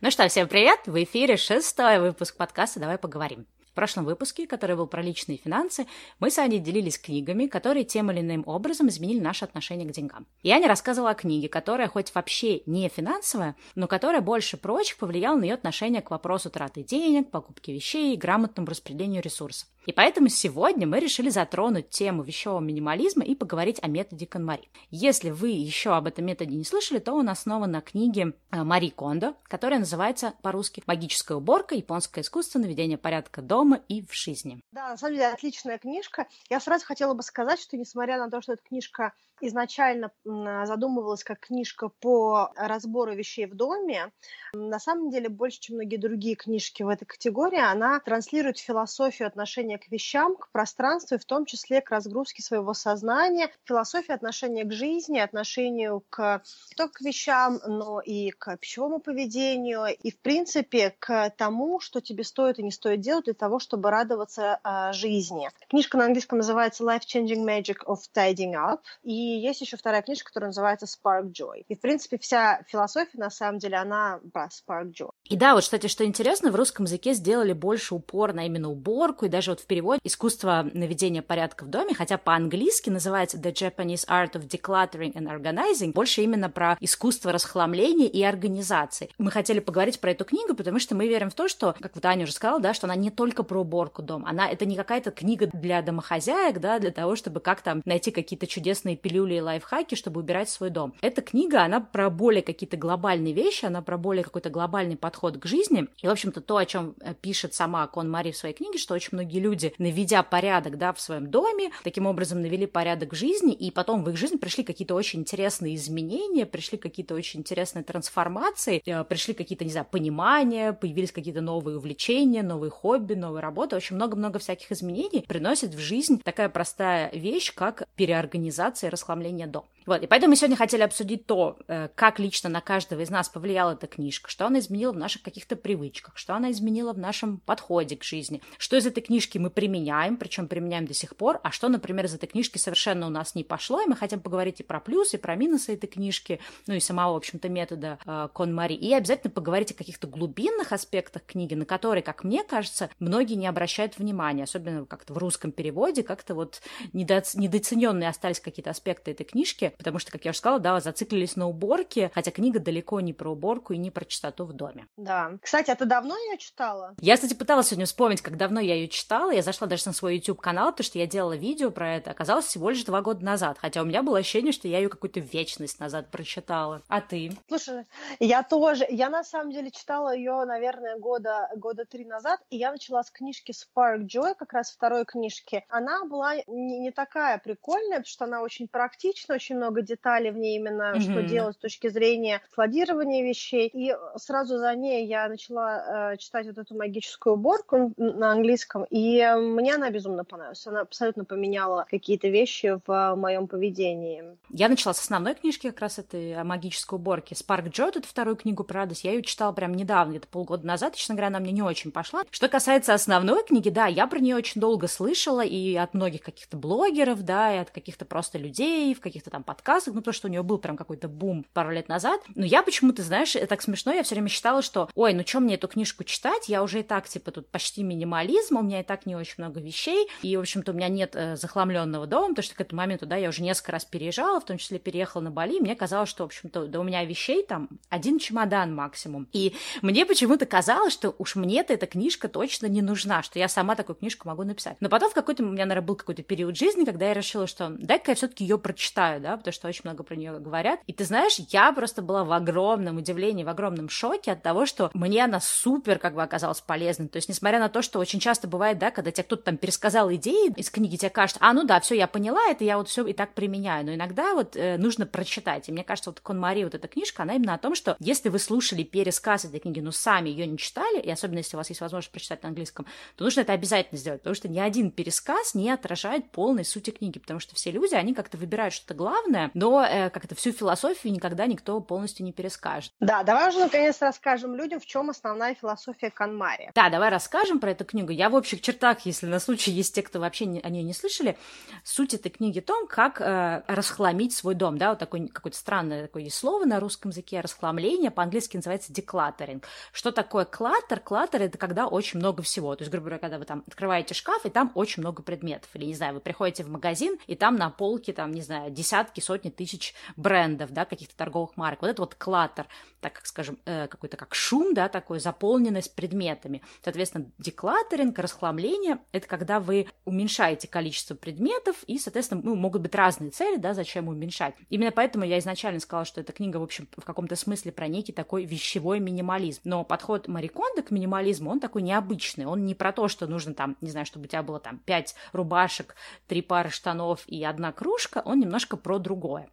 Ну что, всем привет! В эфире шестой выпуск подкаста «Давай поговорим». Прошлом выпуске, который был про личные финансы, мы с Аней делились книгами, которые тем или иным образом изменили наше отношение к деньгам. И Аня рассказывала о книге, которая хоть вообще не финансовая, но которая больше прочих повлияла на ее отношение к вопросу траты денег, покупки вещей и грамотному распределению ресурсов. И поэтому сегодня мы решили затронуть тему вещевого минимализма и поговорить о методе Конмари. Если вы еще об этом методе не слышали, то он основан на книге э, Мари Кондо, которая называется по-русски «Магическая уборка. Японское искусство наведения порядка дома и в жизни». Да, на самом деле отличная книжка. Я сразу хотела бы сказать, что несмотря на то, что эта книжка изначально задумывалась как книжка по разбору вещей в доме, на самом деле больше, чем многие другие книжки в этой категории, она транслирует философию отношения к вещам, к пространству, и в том числе к разгрузке своего сознания, философию отношения к жизни, отношению к не только к вещам, но и к пищевому поведению, и, в принципе, к тому, что тебе стоит и не стоит делать для того, чтобы радоваться э, жизни. Книжка на английском называется Life Changing Magic of Tidying Up, и есть еще вторая книжка, которая называется Spark Joy. И, в принципе, вся философия, на самом деле, она про Spark Joy. И да, вот, кстати, что интересно, в русском языке сделали больше упор на именно уборку, и даже вот в переводе «Искусство наведения порядка в доме», хотя по-английски называется «The Japanese Art of Decluttering and Organizing», больше именно про искусство расхламления и организации. Мы хотели поговорить про эту книгу, потому что мы верим в то, что, как вот Аня уже сказала, да, что она не только про уборку дома, она, это не какая-то книга для домохозяек, да, для того, чтобы как-то найти какие-то чудесные пилюли пилюли и лайфхаки, чтобы убирать свой дом. Эта книга, она про более какие-то глобальные вещи, она про более какой-то глобальный подход к жизни. И, в общем-то, то, о чем э, пишет сама Кон Мари в своей книге, что очень многие люди, наведя порядок, да, в своем доме, таким образом навели порядок в жизни, и потом в их жизнь пришли какие-то очень интересные изменения, пришли какие-то очень интересные трансформации, э, пришли какие-то, не знаю, понимания, появились какие-то новые увлечения, новые хобби, новые работы, очень много-много всяких изменений приносит в жизнь такая простая вещь, как переорганизация и расхламление до. Вот, и поэтому мы сегодня хотели обсудить то, э, как лично на каждого из нас повлияла эта книжка, что она изменила в наших каких-то привычках, что она изменила в нашем подходе к жизни, что из этой книжки мы применяем, причем применяем до сих пор, а что, например, из этой книжки совершенно у нас не пошло, и мы хотим поговорить и про плюсы, и про минусы этой книжки, ну и самого, в общем-то, метода э, Кон Мари, и обязательно поговорить о каких-то глубинных аспектах книги, на которые, как мне кажется, многие не обращают внимания, особенно как-то в русском переводе, как-то вот недо... недооцененные остались какие-то аспекты этой книжки, потому что, как я уже сказала, да, зациклились на уборке, хотя книга далеко не про уборку и не про чистоту в доме. Да. Кстати, а ты давно ее читала? Я, кстати, пыталась сегодня вспомнить, как давно я ее читала. Я зашла даже на свой YouTube-канал, потому что я делала видео про это. Оказалось, всего лишь два года назад, хотя у меня было ощущение, что я ее какую-то вечность назад прочитала. А ты? Слушай, я тоже. Я, на самом деле, читала ее, наверное, года, года три назад, и я начала с книжки Spark Joy, как раз второй книжки. Она была не, не такая прикольная, потому что она очень практична, очень много много деталей в ней именно, mm-hmm. что делать с точки зрения складирования вещей. И сразу за ней я начала э, читать вот эту магическую уборку на английском, и мне она безумно понравилась. Она абсолютно поменяла какие-то вещи в моем поведении. Я начала с основной книжки как раз этой о магической уборке. Спарк Джо, эту вторую книгу про радость, я ее читала прям недавно, где-то полгода назад, честно говоря, она мне не очень пошла. Что касается основной книги, да, я про нее очень долго слышала и от многих каких-то блогеров, да, и от каких-то просто людей, в каких-то там подкастах, ну, то, что у нее был прям какой-то бум пару лет назад. Но я почему-то, знаешь, так смешно, я все время считала, что, ой, ну, что мне эту книжку читать? Я уже и так, типа, тут почти минимализм, у меня и так не очень много вещей, и, в общем-то, у меня нет э, захламленного дома, потому что к этому моменту, да, я уже несколько раз переезжала, в том числе переехала на Бали, мне казалось, что, в общем-то, да у меня вещей там один чемодан максимум. И мне почему-то казалось, что уж мне-то эта книжка точно не нужна, что я сама такую книжку могу написать. Но потом в какой-то, у меня, наверное, был какой-то период жизни, когда я решила, что дай-ка я все-таки ее прочитаю, да, потому что очень много про нее говорят. И ты знаешь, я просто была в огромном удивлении, в огромном шоке от того, что мне она супер как бы оказалась полезной. То есть, несмотря на то, что очень часто бывает, да, когда тебе кто-то там пересказал идеи из книги, тебе кажется, а, ну да, все, я поняла, это я вот все и так применяю. Но иногда вот э, нужно прочитать. И мне кажется, вот Кон Мари, вот эта книжка, она именно о том, что если вы слушали пересказ этой книги, но сами ее не читали, и особенно если у вас есть возможность прочитать на английском, то нужно это обязательно сделать, потому что ни один пересказ не отражает полной сути книги, потому что все люди, они как-то выбирают что-то главное, но э, как это всю философию никогда никто полностью не перескажет. Да, давай уже наконец расскажем людям, в чем основная философия Канмари. Да, давай расскажем про эту книгу. Я в общих чертах, если на случай есть те, кто вообще не, о ней не слышали, суть этой книги в том, как э, расхламить свой дом, да, вот такое какое-то странное такое слово на русском языке, расхламление, по-английски называется деклаттеринг. Что такое клаттер? Клаттер — это когда очень много всего. То есть, грубо говоря, когда вы там открываете шкаф, и там очень много предметов. Или, не знаю, вы приходите в магазин, и там на полке, там, не знаю, десятки, сотни тысяч брендов, да, каких-то торговых марок. Вот это вот клаттер, так как, скажем, э, какой-то как шум, да, такой заполненность предметами. Соответственно, деклаттеринг, расхламление — это когда вы уменьшаете количество предметов, и, соответственно, ну, могут быть разные цели, да, зачем уменьшать. Именно поэтому я изначально сказала, что эта книга, в общем, в каком-то смысле про некий такой вещевой минимализм. Но подход Мариконда к минимализму, он такой необычный. Он не про то, что нужно там, не знаю, чтобы у тебя было там пять рубашек, три пары штанов и одна кружка, он немножко про другое.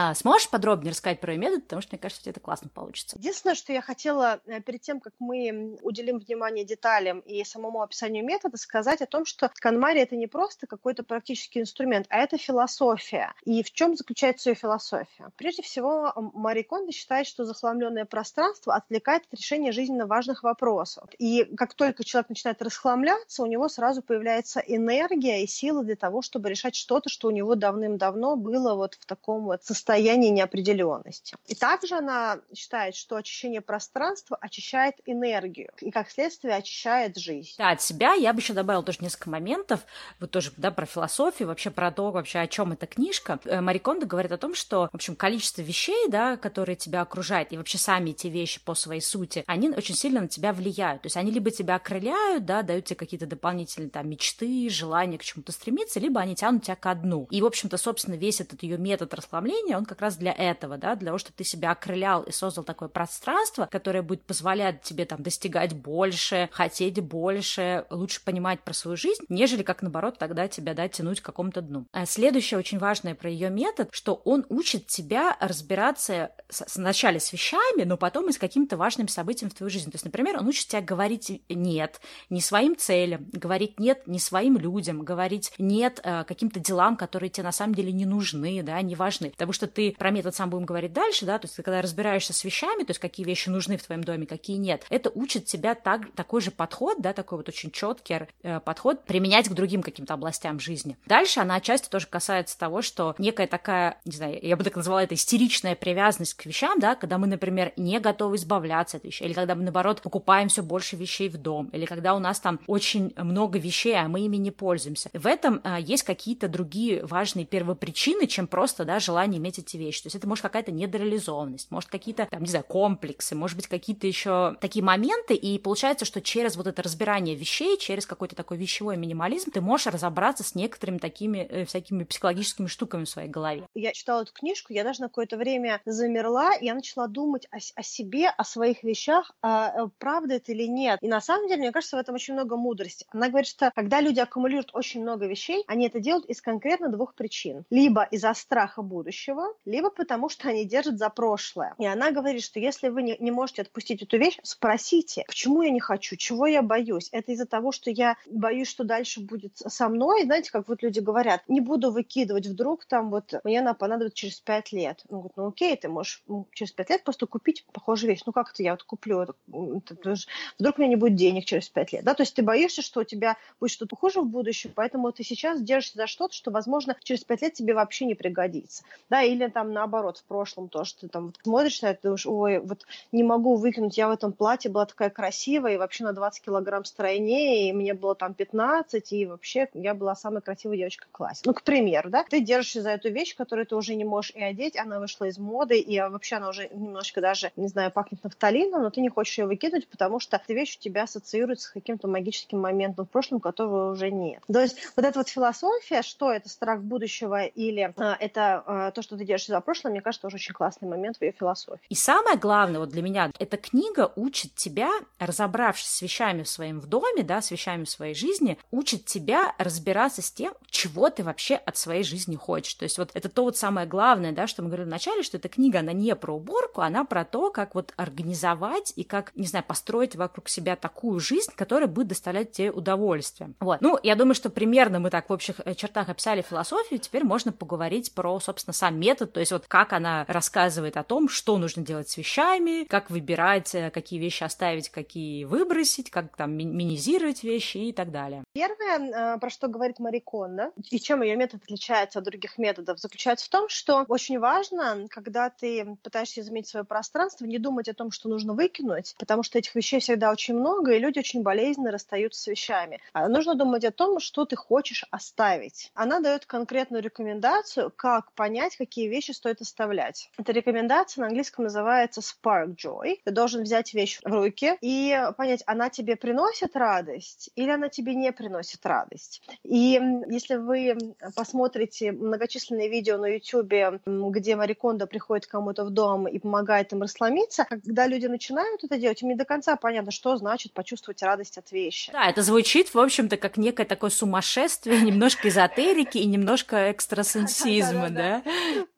А сможешь подробнее рассказать про метод, потому что мне кажется, что это классно получится. Единственное, что я хотела э, перед тем, как мы уделим внимание деталям и самому описанию метода, сказать о том, что канмари это не просто какой-то практический инструмент, а это философия. И в чем заключается ее философия? Прежде всего, Мари Кондо считает, что захламленное пространство отвлекает от решения жизненно важных вопросов. И как только человек начинает расхламляться, у него сразу появляется энергия и сила для того, чтобы решать что-то, что у него давным-давно было вот в таком вот состоянии состояние неопределенности. И также она считает, что очищение пространства очищает энергию и, как следствие, очищает жизнь. Да, от себя я бы еще добавила тоже несколько моментов, вот тоже, да, про философию, вообще про то, вообще, о чем эта книжка. Э, Мари Кондо говорит о том, что, в общем, количество вещей, да, которые тебя окружают, и вообще сами эти вещи по своей сути, они очень сильно на тебя влияют. То есть они либо тебя окрыляют, да, дают тебе какие-то дополнительные там мечты, желания к чему-то стремиться, либо они тянут тебя ко дну. И, в общем-то, собственно, весь этот ее метод расхламления, он как раз для этого, да, для того, чтобы ты себя окрылял и создал такое пространство, которое будет позволять тебе там достигать больше, хотеть больше, лучше понимать про свою жизнь, нежели как наоборот тогда тебя, да, тянуть к какому-то дну. А следующее очень важное про ее метод, что он учит тебя разбираться сначала с вещами, но потом и с какими-то важными событиями в твоей жизни. То есть, например, он учит тебя говорить нет не своим целям, говорить нет не своим людям, говорить нет э, каким-то делам, которые тебе на самом деле не нужны, да, не важны, потому что ты про метод сам будем говорить дальше, да, то есть ты когда разбираешься с вещами, то есть какие вещи нужны в твоем доме, какие нет, это учит тебя так, такой же подход, да, такой вот очень четкий э, подход применять к другим каким-то областям жизни. Дальше она отчасти тоже касается того, что некая такая, не знаю, я бы так назвала это истеричная привязанность к вещам, да, когда мы, например, не готовы избавляться от вещей, или когда мы, наоборот, покупаем все больше вещей в дом, или когда у нас там очень много вещей, а мы ими не пользуемся. В этом а, есть какие-то другие важные первопричины, чем просто, да, желание иметь эти вещи. То есть это может какая-то недореализованность, может какие-то, там, не знаю, комплексы, может быть какие-то еще такие моменты, и получается, что через вот это разбирание вещей, через какой-то такой вещевой минимализм, ты можешь разобраться с некоторыми такими э, всякими психологическими штуками в своей голове. Я читала эту книжку, я даже на какое-то время замерла, я начала думать о, о себе, о своих вещах, а, э, правда это или нет. И на самом деле, мне кажется, в этом очень много мудрости. Она говорит, что когда люди аккумулируют очень много вещей, они это делают из конкретно двух причин. Либо из-за страха будущего, либо потому, что они держат за прошлое. И она говорит, что если вы не, не можете отпустить эту вещь, спросите, почему я не хочу, чего я боюсь. Это из-за того, что я боюсь, что дальше будет со мной. Знаете, как вот люди говорят, не буду выкидывать, вдруг там вот мне она понадобится через пять лет. Ну, говорит, ну окей, ты можешь через пять лет просто купить похожую вещь. Ну как это я вот куплю? Вдруг у меня не будет денег через пять лет. Да? То есть ты боишься, что у тебя будет что-то хуже в будущем, поэтому ты сейчас держишься за что-то, что, возможно, через пять лет тебе вообще не пригодится. Да, или там наоборот, в прошлом тоже ты там смотришь на это, думаешь, ой, вот не могу выкинуть, я в этом платье была такая красивая, и вообще на 20 килограмм стройнее, и мне было там 15, и вообще я была самой красивой девочкой в классе. Ну, к примеру, да, ты держишься за эту вещь, которую ты уже не можешь и одеть, она вышла из моды, и вообще она уже немножко даже, не знаю, пахнет нафталином, но ты не хочешь ее выкидывать, потому что эта вещь у тебя ассоциируется с каким-то магическим моментом в прошлом, которого уже нет. То есть вот эта вот философия, что это страх будущего или а, это а, то, что ты держишься за прошлое, мне кажется, тоже очень классный момент в ее философии. И самое главное вот для меня, эта книга учит тебя, разобравшись с вещами в своем в доме, да, с вещами в своей жизни, учит тебя разбираться с тем, чего ты вообще от своей жизни хочешь. То есть вот это то вот самое главное, да, что мы говорили вначале, что эта книга, она не про уборку, она про то, как вот организовать и как, не знаю, построить вокруг себя такую жизнь, которая будет доставлять тебе удовольствие. Вот. Ну, я думаю, что примерно мы так в общих э, чертах описали философию, теперь можно поговорить про, собственно, сам метод то есть вот как она рассказывает о том, что нужно делать с вещами, как выбирать, э, какие вещи оставить, какие выбросить, как там минимизировать вещи и так далее. Первое, э, про что говорит Мариконда, и чем ее метод отличается от других методов, заключается в том, что очень важно, когда ты пытаешься изменить свое пространство, не думать о том, что нужно выкинуть, потому что этих вещей всегда очень много, и люди очень болезненно расстаются с вещами. А нужно думать о том, что ты хочешь оставить. Она дает конкретную рекомендацию, как понять, какие вещи стоит оставлять. Эта рекомендация на английском называется Spark Joy. Ты должен взять вещь в руки и понять, она тебе приносит радость или она тебе не приносит радость. И если вы посмотрите многочисленные видео на YouTube, где Мариконда приходит кому-то в дом и помогает им расслабиться, когда люди начинают это делать, им не до конца понятно, что значит почувствовать радость от вещи. Да, это звучит, в общем-то, как некое такое сумасшествие, немножко эзотерики и немножко экстрасенсизма, да?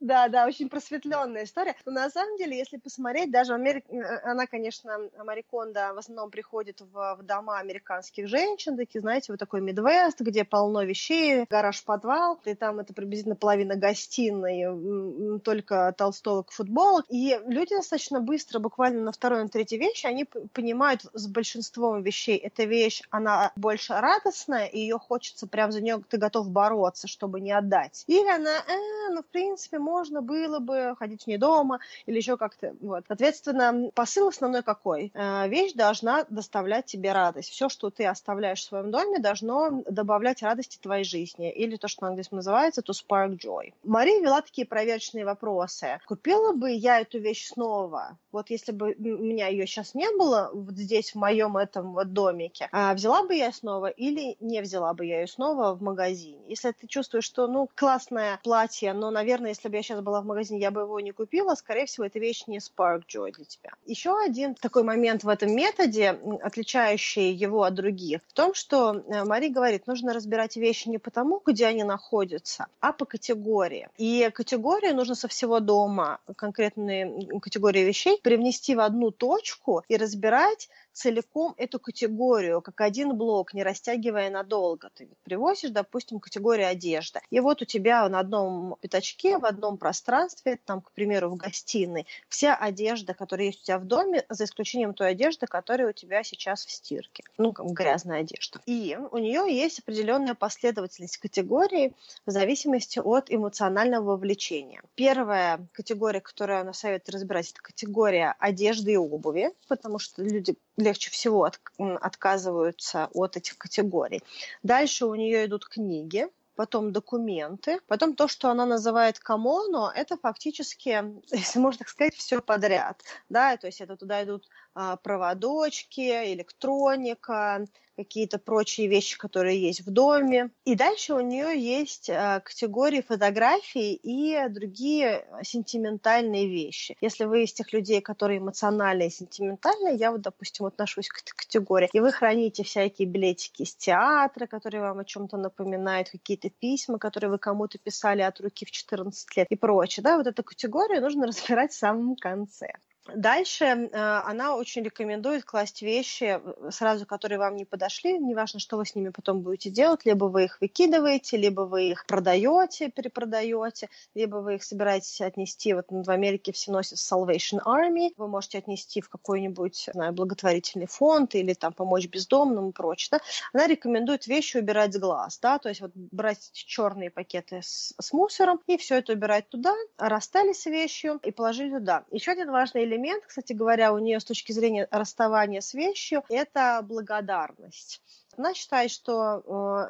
Да, да, очень просветленная история. Но на самом деле, если посмотреть, даже Америка, э, она, конечно, Мариконда в основном приходит в, в дома американских женщин, такие, знаете, вот такой Мидвест, где полно вещей, гараж-подвал, и там это приблизительно половина гостиной, только толстовок, футболок. И люди достаточно быстро, буквально на второй, на третьей вещи, они понимают с большинством вещей, эта вещь, она больше радостная, и ее хочется прям за нее, ты готов бороться, чтобы не отдать. Или она, э, ну, в принципе, можно было бы ходить не дома, или еще как-то, вот. Соответственно, посыл основной какой? Э, вещь должна доставлять тебе радость. Все, что ты оставляешь в своем доме, должно добавлять радости твоей жизни, или то, что на английском называется to spark joy. Мария вела такие проверочные вопросы. Купила бы я эту вещь снова? Вот если бы у меня ее сейчас не было вот здесь, в моем этом вот домике, а взяла бы я снова или не взяла бы я ее снова в магазине? Если ты чувствуешь, что, ну, классное платье, но, наверное, если бы я сейчас была в магазине, я бы его не купила, скорее всего, эта вещь не spark joy для тебя. Еще один такой момент в этом методе, отличающий его от других, в том, что Мари говорит, нужно разбирать вещи не потому, где они находятся, а по категории. И категории нужно со всего дома, конкретные категории вещей, привнести в одну точку и разбирать целиком эту категорию, как один блок, не растягивая надолго. Ты привозишь, допустим, категорию одежда. И вот у тебя на одном пятачке, в одном пространстве, там, к примеру, в гостиной, вся одежда, которая есть у тебя в доме, за исключением той одежды, которая у тебя сейчас в стирке. Ну, как грязная одежда. И у нее есть определенная последовательность категорий в зависимости от эмоционального вовлечения. Первая категория, которую она советует разбирать, это категория одежды и обуви, потому что люди легче всего от, отказываются от этих категорий. Дальше у нее идут книги, потом документы, потом то, что она называет камоно, это фактически, если можно так сказать, все подряд. Да, то есть это туда идут проводочки, электроника, какие-то прочие вещи, которые есть в доме. И дальше у нее есть а, категории фотографий и другие сентиментальные вещи. Если вы из тех людей, которые эмоциональные и сентиментальные, я вот, допустим, отношусь к этой категории, и вы храните всякие билетики из театра, которые вам о чем-то напоминают, какие-то письма, которые вы кому-то писали от руки в 14 лет и прочее, да, вот эту категорию нужно разбирать в самом конце. Дальше э, она очень рекомендует класть вещи э, сразу, которые вам не подошли. Неважно, что вы с ними потом будете делать. Либо вы их выкидываете, либо вы их продаете, перепродаете, либо вы их собираетесь отнести. Вот в Америке все носят Salvation Army. Вы можете отнести в какой-нибудь знаю, благотворительный фонд или там помочь бездомным и прочее. Да? Она рекомендует вещи убирать с глаз. Да? То есть вот брать черные пакеты с, с мусором и все это убирать туда, расстались с вещью и положили туда. Еще один важный элемент элемент, кстати говоря, у нее с точки зрения расставания с вещью, это благодарность. Она считает, что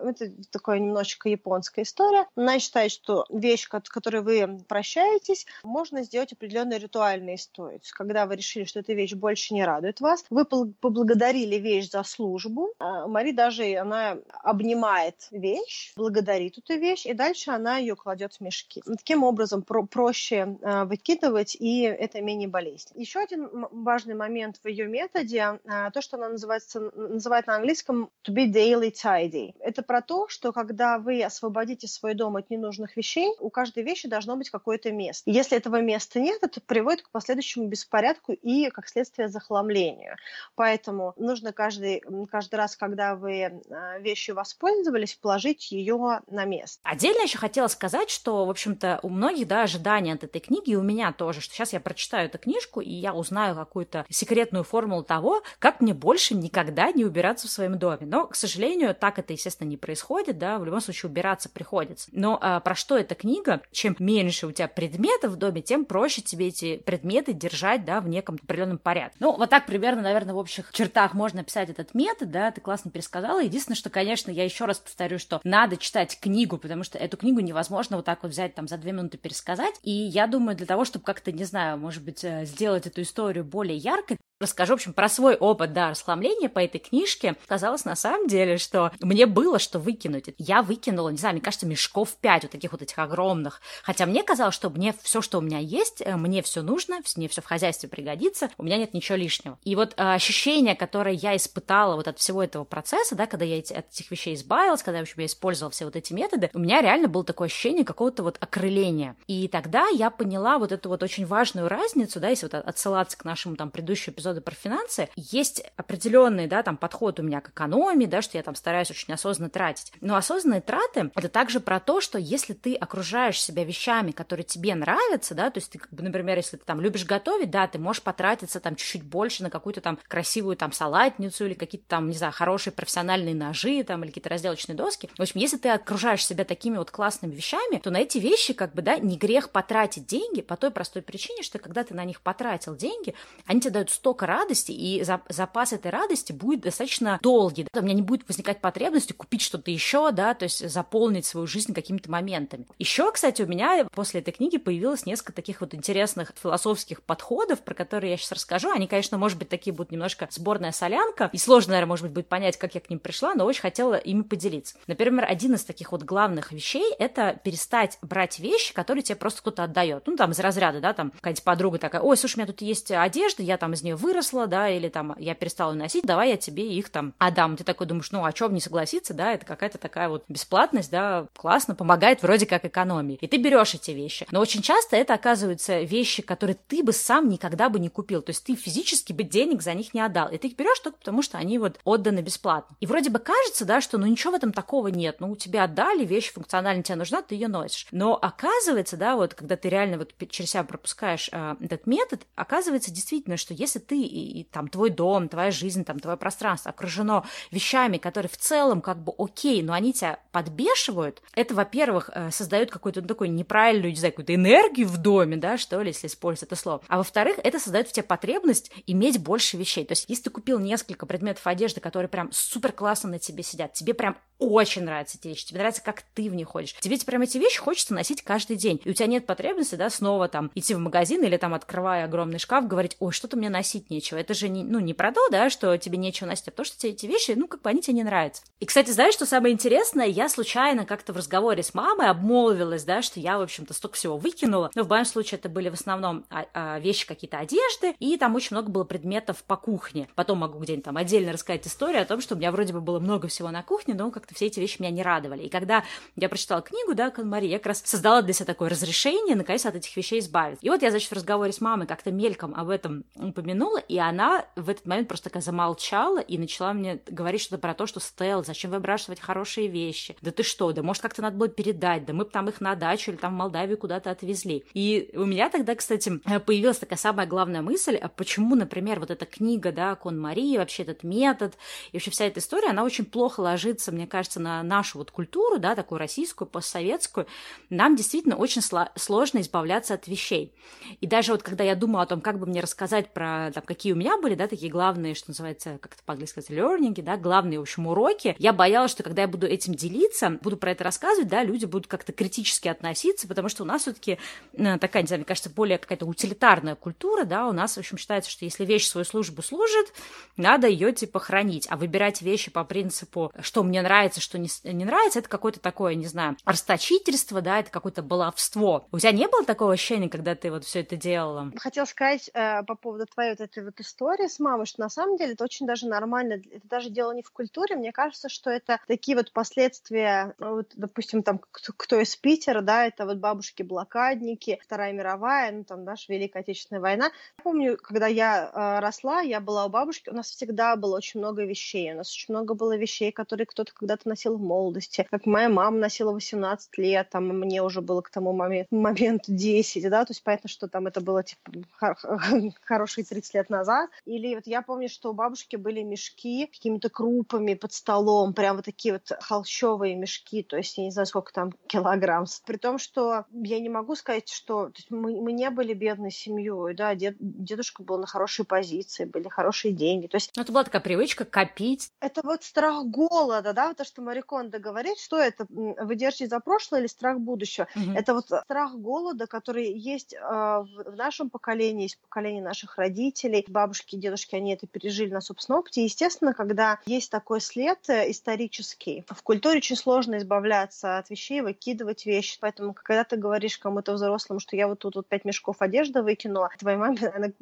э, это такая немножечко японская история. Она считает, что вещь, с которой вы прощаетесь, можно сделать определенной ритуальной историей. То есть, когда вы решили, что эта вещь больше не радует вас, вы поблагодарили вещь за службу. А Мари даже она обнимает вещь, благодарит эту вещь, и дальше она ее кладет в мешки. Таким образом про проще э, выкидывать, и это менее болезнь. Еще один важный момент в ее методе, э, то, что она называется, называет на английском to be be daily tidy. Это про то, что когда вы освободите свой дом от ненужных вещей, у каждой вещи должно быть какое-то место. Если этого места нет, это приводит к последующему беспорядку и, как следствие, захламлению. Поэтому нужно каждый, каждый раз, когда вы а, вещью воспользовались, положить ее на место. Отдельно еще хотела сказать, что, в общем-то, у многих, да, ожидания от этой книги, и у меня тоже, что сейчас я прочитаю эту книжку, и я узнаю какую-то секретную формулу того, как мне больше никогда не убираться в своем доме. Но, к сожалению, так это, естественно, не происходит, да, в любом случае убираться приходится. Но а, про что эта книга? Чем меньше у тебя предметов в доме, тем проще тебе эти предметы держать, да, в неком определенном порядке. Ну, вот так примерно, наверное, в общих чертах можно описать этот метод, да, ты классно пересказала. Единственное, что, конечно, я еще раз повторю, что надо читать книгу, потому что эту книгу невозможно вот так вот взять там за две минуты пересказать. И я думаю, для того, чтобы как-то, не знаю, может быть, э, сделать эту историю более яркой, расскажу, в общем, про свой опыт, да, расхламления по этой книжке. Казалось на самом деле, что мне было что выкинуть. Я выкинула, не знаю, мне кажется, мешков пять вот таких вот этих огромных. Хотя мне казалось, что мне все, что у меня есть, э, мне все нужно, мне все в хозяйстве пригодится, у меня нет ничего лишнего. И вот э, ощущение, которое я испытала вот от всего этого процесса, да, когда я от этих вещей избавилась, когда, в общем, я использовала все вот эти методы, у меня реально было такое ощущение какого-то вот окрыления. И тогда я поняла вот эту вот очень важную разницу, да, если вот отсылаться к нашему там предыдущему эпизоду эпизоды про финансы, есть определенный, да, там, подход у меня к экономии, да, что я там стараюсь очень осознанно тратить. Но осознанные траты — это также про то, что если ты окружаешь себя вещами, которые тебе нравятся, да, то есть ты, например, если ты там любишь готовить, да, ты можешь потратиться там чуть-чуть больше на какую-то там красивую там салатницу или какие-то там, не знаю, хорошие профессиональные ножи там или какие-то разделочные доски. В общем, если ты окружаешь себя такими вот классными вещами, то на эти вещи, как бы, да, не грех потратить деньги по той простой причине, что когда ты на них потратил деньги, они тебе дают столько радости, и запас этой радости будет достаточно долгий. Да? У меня не будет возникать потребности купить что-то еще, да, то есть заполнить свою жизнь какими-то моментами. Еще, кстати, у меня после этой книги появилось несколько таких вот интересных философских подходов, про которые я сейчас расскажу. Они, конечно, может быть, такие будут немножко сборная солянка, и сложно, наверное, может быть, будет понять, как я к ним пришла, но очень хотела ими поделиться. Например, один из таких вот главных вещей — это перестать брать вещи, которые тебе просто кто-то отдает. Ну, там, из разряда, да, там, какая-нибудь подруга такая, ой, слушай, у меня тут есть одежда, я там из нее вырос, выросла, да, или там я перестала носить, давай я тебе их там отдам. Ты такой думаешь, ну, а чем не согласиться, да, это какая-то такая вот бесплатность, да, классно, помогает вроде как экономии. И ты берешь эти вещи. Но очень часто это оказываются вещи, которые ты бы сам никогда бы не купил. То есть ты физически бы денег за них не отдал. И ты их берешь только потому, что они вот отданы бесплатно. И вроде бы кажется, да, что ну ничего в этом такого нет. Ну, у тебя отдали, вещь функционально тебе нужна, ты ее носишь. Но оказывается, да, вот когда ты реально вот через себя пропускаешь э, этот метод, оказывается действительно, что если ты и, и там твой дом, твоя жизнь, там твое пространство окружено вещами, которые в целом как бы окей, но они тебя подбешивают, это, во-первых, э, создает какую-то ну, такую неправильную, не знаю, какую-то энергию в доме, да, что ли, если использовать это слово. А во-вторых, это создает в тебе потребность иметь больше вещей. То есть, если ты купил несколько предметов одежды, которые прям супер классно на тебе сидят, тебе прям очень нравятся эти вещи, тебе нравится, как ты в них ходишь, тебе прям эти вещи хочется носить каждый день, и у тебя нет потребности, да, снова там идти в магазин или там, открывая огромный шкаф, говорить, ой, что-то мне носить нечего, это же не, ну, не про то, да, что тебе нечего носить, а то, что тебе эти вещи, ну, как бы они тебе не нравятся. И, кстати, знаешь, что самое интересное? Я случайно как-то в разговоре с мамой обмолвилась, да, что я, в общем-то, столько всего выкинула. Но в моем случае это были в основном а, а, вещи какие-то одежды, и там очень много было предметов по кухне. Потом могу где-нибудь там отдельно рассказать историю о том, что у меня вроде бы было много всего на кухне, но как-то все эти вещи меня не радовали. И когда я прочитала книгу, да, Конмари, я как раз создала для себя такое разрешение, наконец, от этих вещей избавиться. И вот я, значит, в разговоре с мамой как-то мельком об этом упомянула, и она в этот момент просто такая замолчала и начала мне говорить что-то про то, что Стелл, зачем выбрасывать хорошие вещи? Да ты что? Да может как-то надо было передать? Да мы бы там их на дачу или там в Молдавию куда-то отвезли. И у меня тогда, кстати, появилась такая самая главная мысль, а почему, например, вот эта книга, да, Кон Марии, вообще этот метод и вообще вся эта история, она очень плохо ложится, мне кажется, на нашу вот культуру, да, такую российскую, постсоветскую. Нам действительно очень сложно избавляться от вещей. И даже вот когда я думала о том, как бы мне рассказать про, там, какие у меня были, да, такие главные, что называется, как это по-английски сказать, learning, да, главные, в общем, уроки. Я боялась, что когда я буду этим делиться, буду про это рассказывать, да, люди будут как-то критически относиться, потому что у нас все-таки э, такая, не знаю, мне кажется, более какая-то утилитарная культура, да, у нас, в общем, считается, что если вещь свою службу служит, надо ее, типа, хранить, а выбирать вещи по принципу, что мне нравится, что не, не нравится, это какое-то такое, не знаю, расточительство, да, это какое-то баловство. У тебя не было такого ощущения, когда ты вот все это делала? Хотела сказать э, по поводу твоей вот этой вот истории с мамой, что на самом деле это очень даже нормально, это даже дело не в культуре, мне кажется, что это такие вот последствия, вот, допустим, там, кто, кто из Питера, да, это вот бабушки-блокадники, Вторая мировая, ну, там, наша Великая Отечественная война. Я помню, когда я э, росла, я была у бабушки, у нас всегда было очень много вещей, у нас очень много было вещей, которые кто-то когда-то носил в молодости, как моя мама носила 18 лет, там, мне уже было к тому моменту, моменту 10, да, то есть понятно, что там это было, типа, хорошие 30 лет назад. Или вот я помню, что у бабушки были мешки какими-то крупами под столом, прям вот такие вот холщовые мешки, то есть я не знаю, сколько там килограмм. При том, что я не могу сказать, что мы, мы не были бедной семьей, да, дед, дедушка был на хорошей позиции, были хорошие деньги. То есть... Но это была такая привычка копить. Это вот страх голода, да, то, что Мариконда говорит, что это, вы держите за прошлое или страх будущего? Угу. Это вот страх голода, который есть э, в, в нашем поколении, есть поколение наших родителей, бабушки, дедушки, они это пережили на собственном опыте. Естественно, когда есть такой след э, исторический, в культуре очень сложно избавляться от вещей, выкидывать вещи. Поэтому, когда ты говоришь кому-то взрослому, что я вот тут вот пять мешков одежды выкинула, твоей маме наверное,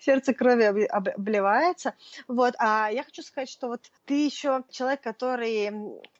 сердце крови обливается. Вот. А я хочу сказать, что вот ты еще человек, который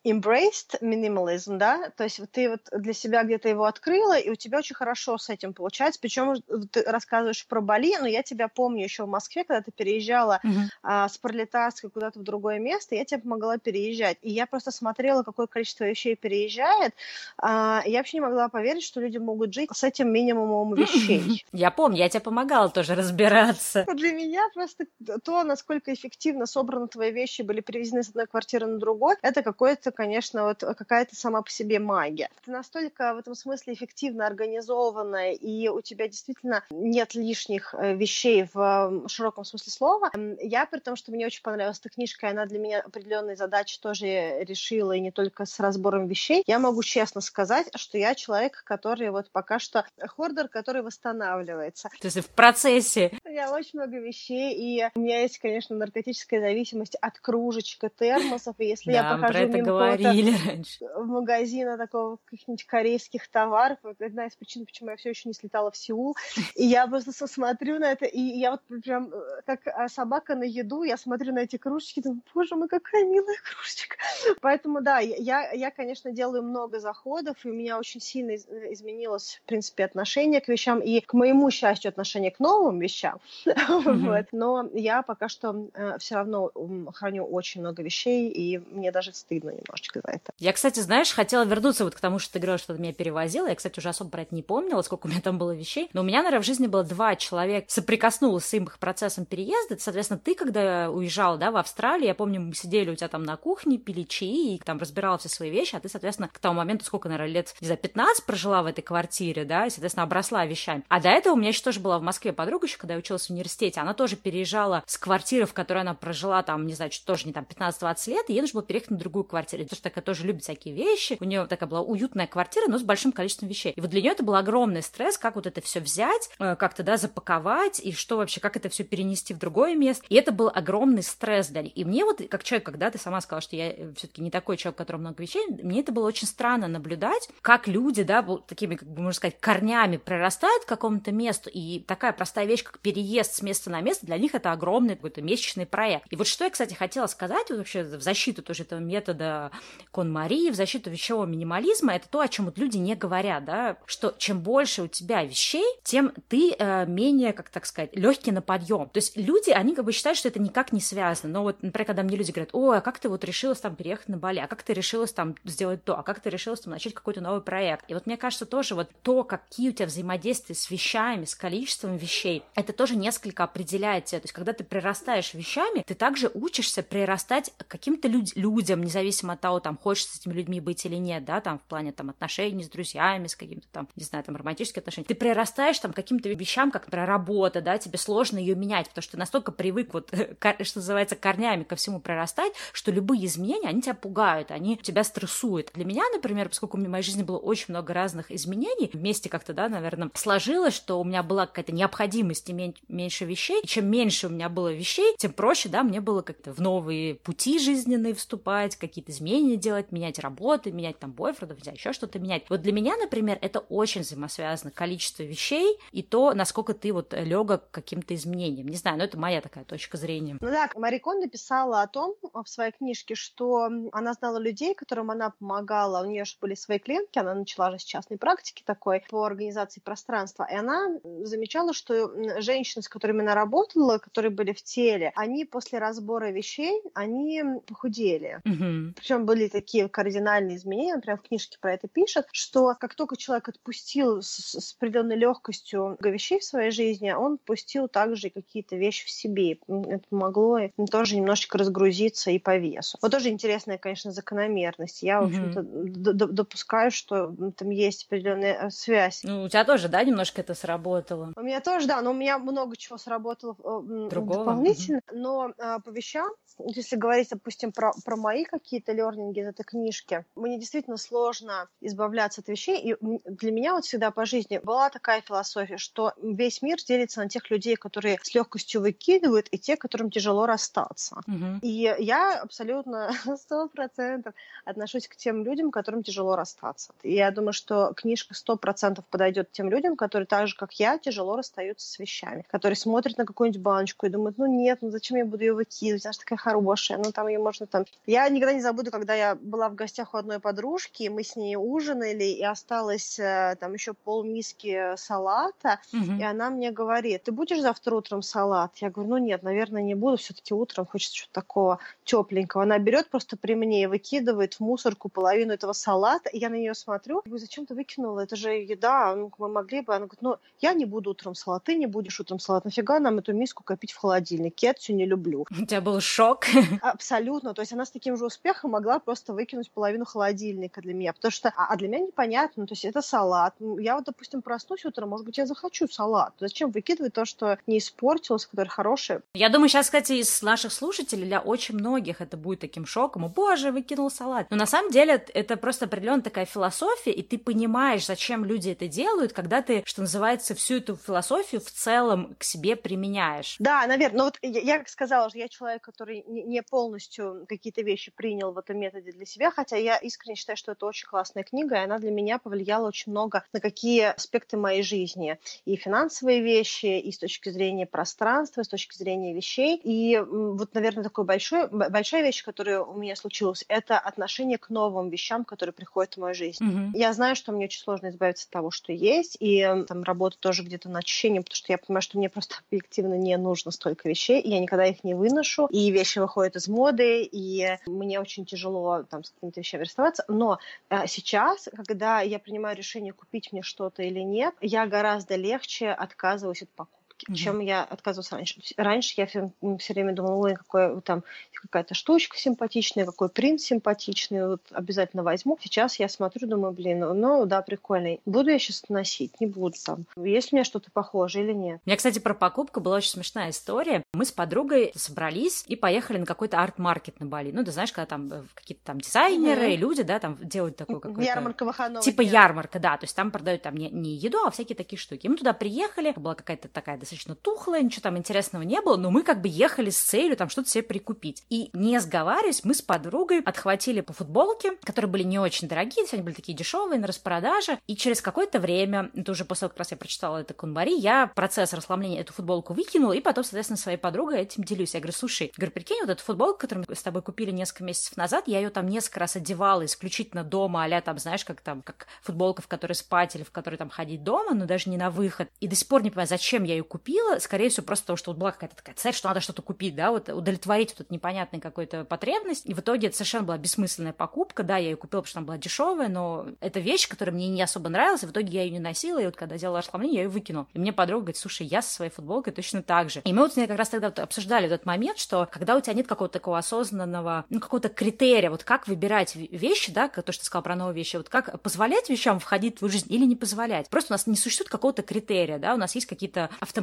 embraced minimalism, да, то есть вот ты вот для себя где-то его открыла, и у тебя очень хорошо с этим получается. Причем ты рассказываешь про Бали, но я тебя помню еще Москве, когда ты переезжала uh-huh. а, с Пролетарской куда-то в другое место, я тебе помогла переезжать. И я просто смотрела, какое количество вещей переезжает. А, я вообще не могла поверить, что люди могут жить с этим минимумом вещей. Я помню, я тебе помогала тоже разбираться. Для меня просто то, насколько эффективно собраны твои вещи, были перевезены с одной квартиры на другую, это какое-то, конечно, вот какая-то сама по себе магия. Ты настолько в этом смысле эффективно организованная, и у тебя действительно нет лишних э, вещей в широком смысле слова. Я, при том, что мне очень понравилась эта книжка, и она для меня определенные задачи тоже решила, и не только с разбором вещей, я могу честно сказать, что я человек, который вот пока что хордер, который восстанавливается. То есть в процессе. У меня очень много вещей, и у меня есть, конечно, наркотическая зависимость от кружечек и термосов, и если да, я похожу про это говорили раньше. в магазина такого каких-нибудь корейских товаров, одна из причин, почему я все еще не слетала в Сеул, и я просто смотрю на это, и я вот прям э, как а, собака на еду, я смотрю на эти кружечки, думаю, боже мой, какая милая кружечка. Поэтому, да, я, я, конечно, делаю много заходов, и у меня очень сильно э, изменилось, в принципе, отношение к вещам, и к моему счастью, отношение к новым вещам. вот. Но я пока что э, все равно храню очень много вещей, и мне даже стыдно немножечко за это. Я, кстати, знаешь, хотела вернуться вот к тому, что ты говорила, что ты меня перевозила. Я, кстати, уже особо про это не помнила, сколько у меня там было вещей. Но у меня, наверное, в жизни было два человека, соприкоснулась с их процессом переезда. Соответственно, ты, когда уезжала, да, в Австралию, я помню, мы сидели у тебя там на кухне, пили чаи, и там разбирала все свои вещи, а ты, соответственно, к тому моменту, сколько, наверное, лет, не знаю, 15 прожила в этой квартире, да, и, соответственно, обросла вещами. А до этого у меня еще тоже была в Москве подруга еще, когда я училась в университете, она тоже переезжала с квартиры, в которой она прожила там, не знаю, тоже не там 15-20 лет, и ей нужно было переехать на другую квартиру. Потому что такая тоже любит всякие вещи. У нее такая была уютная квартира, но с большим количеством вещей. И вот для нее это был огромный стресс, как вот это все взять, э, как-то, да, запаковать, и что вообще, как это все перенести в другое место. И это был огромный стресс для них. И мне вот, как человек, когда ты сама сказала, что я э, все-таки не такой человек, у которого много вещей, мне это было очень странно наблюдать, как люди, да, вот такими, как бы, можно сказать, корнями прорастают к какому-то месту, и такая простая вещь, как переезд с места на место, для них это огромный какой-то месячный проект. И вот что я, кстати, хотела сказать вот вообще в защиту тоже этого метода Кон-Мари, в защиту вещевого минимализма, это то, о чем вот люди не говорят, да, что чем больше у тебя вещей, тем ты э, менее, как так сказать, легкий на подъем. То есть люди, они как бы считают, что это никак не связано. Но вот, например, когда мне люди говорят, ой, а как ты вот решилась там переехать на Бали, а как ты решилась там сделать то, а как ты решилась там начать какой-то новый проект. И вот мне кажется тоже вот то, какие у тебя взаимодействия с вещами, с количеством вещей, это тоже несколько определяет тебя. То есть когда ты прирастаешь вещами, ты также учишься прирастать каким-то люд- людям, независимо от того, там, хочешь с этими людьми быть или нет, да, там, в плане там отношений с друзьями, с каким-то там, не знаю, там, романтические отношения. Ты прирастаешь там каким-то вещам, как, например, работа, да, тебе сложно ее менять, потому что ты настолько привык вот, что называется, корнями ко всему прирастать, что любые изменения, они тебя пугают, они тебя стрессуют. Для меня, например, поскольку в моей жизни было очень много разных изменений, вместе как-то, да, наверное, сложилось, что у меня была какая-то необходимость иметь меньше вещей. И чем меньше у меня было вещей, тем проще, да, мне было как-то в новые пути жизненные вступать, какие-то изменения делать, менять работы, менять там бойфрендов, еще что-то менять. Вот для меня, например, это очень взаимосвязано. Количество вещей и то, насколько ты вот легок к каким-то изменениям. Не знаю, но это моя такая точка зрения. Ну да, Мари Кондо писала о том в своей книжке, что она знала людей, которым она помогала. У нее же были свои клиентки, она начала же с частной практики такой по организации пространства. И она замечала, что женщины, с которыми она работала, которые были в теле, они после разбора вещей, они похудели. Угу. Причем были такие кардинальные изменения, например, в книжке про это пишет, что как только человек отпустил с, с определенной легкостью вещей в своей жизни, он отпустил также и какие-то вещи в себе. Это помогло тоже немножечко разгрузиться и по весу. Вот тоже интересная, конечно, закономерность. Я, в общем-то, mm-hmm. допускаю, что там есть определенная э, связь. Ну, у тебя тоже, да, немножко это сработало? У меня тоже, да, но у меня много чего сработало э, Другого? дополнительно. Mm-hmm. Но а, по вещам, если говорить, допустим, про, про мои какие-то лернинги из этой книжки, мне действительно сложно избавляться от вещей. И для меня вот всегда по жизни была такая философия, что весь мир делится на тех людей, которые с легкостью выкидывают, и те, которым тяжело расстаться. Угу. И я абсолютно сто процентов отношусь к тем людям, которым тяжело расстаться. И я думаю, что книжка сто процентов подойдет тем людям, которые так же, как я, тяжело расстаются с вещами, которые смотрят на какую-нибудь баночку и думают, ну нет, ну зачем я буду ее выкидывать, она же такая хорошая, ну там ее можно там... Я никогда не забуду, когда я была в гостях у одной подружки, мы с ней ужинали, и осталось э, там еще пол миски салата, угу. и она мне говорит, ты будешь завтра утром салат? Я говорю, ну нет, наверное, не буду, все-таки утром хочется чего-то такого тепленького. Она берет просто при мне и выкидывает в мусорку половину этого салата, и я на нее смотрю, говорю, зачем ты выкинула? Это же еда, ну, мы могли бы. Она говорит, ну, я не буду утром салат, ты не будешь утром салат. Нафига нам эту миску копить в холодильнике? Я это не люблю. У тебя был шок? Абсолютно. То есть она с таким же успехом могла просто выкинуть половину холодильника для меня, потому что, а, а для меня непонятно, то есть это салат. Я вот, допустим, проснусь утром, может быть, я захочу салат. Зачем выкидывать то, что не испортилось, которое хорошее? Я думаю, сейчас, кстати, из наших слушателей для очень многих это будет таким шоком. О, боже, выкинул салат. Но на самом деле это просто определенная такая философия, и ты понимаешь, зачем люди это делают, когда ты, что называется, всю эту философию в целом к себе применяешь. Да, наверное. Но вот я, я как сказала, что я человек, который не полностью какие-то вещи принял в этом методе для себя, хотя я искренне считаю, что это очень классная книга, и она для меня повлияла очень много на какие аспекты моей жизни. И финансовые вещи, и с точки зрения пространства, с точки зрения вещей. И вот, наверное, такой большой, большая вещь, которая у меня случилась, это отношение к новым вещам, которые приходят в мою жизнь. Mm-hmm. Я знаю, что мне очень сложно избавиться от того, что есть, и там работа тоже где-то над очищением, потому что я понимаю, что мне просто объективно не нужно столько вещей, и я никогда их не выношу, и вещи выходят из моды, и мне очень тяжело там с какими-то вещами расставаться. Но а, сейчас, когда я принимаю решение купить мне что-то или нет, я гораздо легче отказываюсь от покупки mm-hmm. чем я отказывалась раньше. Раньше я все, все время думала, ой, какой там какая-то штучка симпатичная, какой принт симпатичный, вот обязательно возьму. Сейчас я смотрю, думаю, блин, ну да, прикольный. Буду я сейчас носить? Не буду там. Есть у меня что-то похожее или нет? У меня, кстати, про покупку была очень смешная история. Мы с подругой собрались и поехали на какой-то арт-маркет на Бали. Ну, ты знаешь, когда там э, какие-то там дизайнеры, mm-hmm. люди, да, там делают такой какой-то... Ярмарка Типа ярмарка, да. То есть там продают там не, не еду, а всякие такие штуки. И мы туда приехали, была какая-то такая достаточно тухлая, ничего там интересного не было, но мы как бы ехали с целью там что-то себе прикупить. И не сговариваясь, мы с подругой отхватили по футболке, которые были не очень дорогие, они были такие дешевые на распродаже, и через какое-то время, это уже после того, как раз я прочитала это Кунбари, я процесс расслабления эту футболку выкинула, и потом, соответственно, своей подругой этим делюсь. Я говорю, слушай, говорю, прикинь, вот эту футболку, которую мы с тобой купили несколько месяцев назад, я ее там несколько раз одевала исключительно дома, а там, знаешь, как там, как футболка, в которой спать или в которой там ходить дома, но даже не на выход. И до сих пор не понимаю, зачем я ее купила, скорее всего, просто потому, что вот была какая-то такая цель, что надо что-то купить, да, вот удовлетворить вот эту непонятную какую-то потребность. И в итоге это совершенно была бессмысленная покупка. Да, я ее купила, потому что она была дешевая, но это вещь, которая мне не особо нравилась, и в итоге я ее не носила, и вот когда делала расхламление, я ее выкинула. И мне подруга говорит, слушай, я со своей футболкой точно так же. И мы вот с ней как раз тогда вот обсуждали этот момент, что когда у тебя нет какого-то такого осознанного, ну, какого-то критерия, вот как выбирать вещи, да, то, что ты сказал про новые вещи, вот как позволять вещам входить в твою жизнь или не позволять. Просто у нас не существует какого-то критерия, да, у нас есть какие-то автоматические,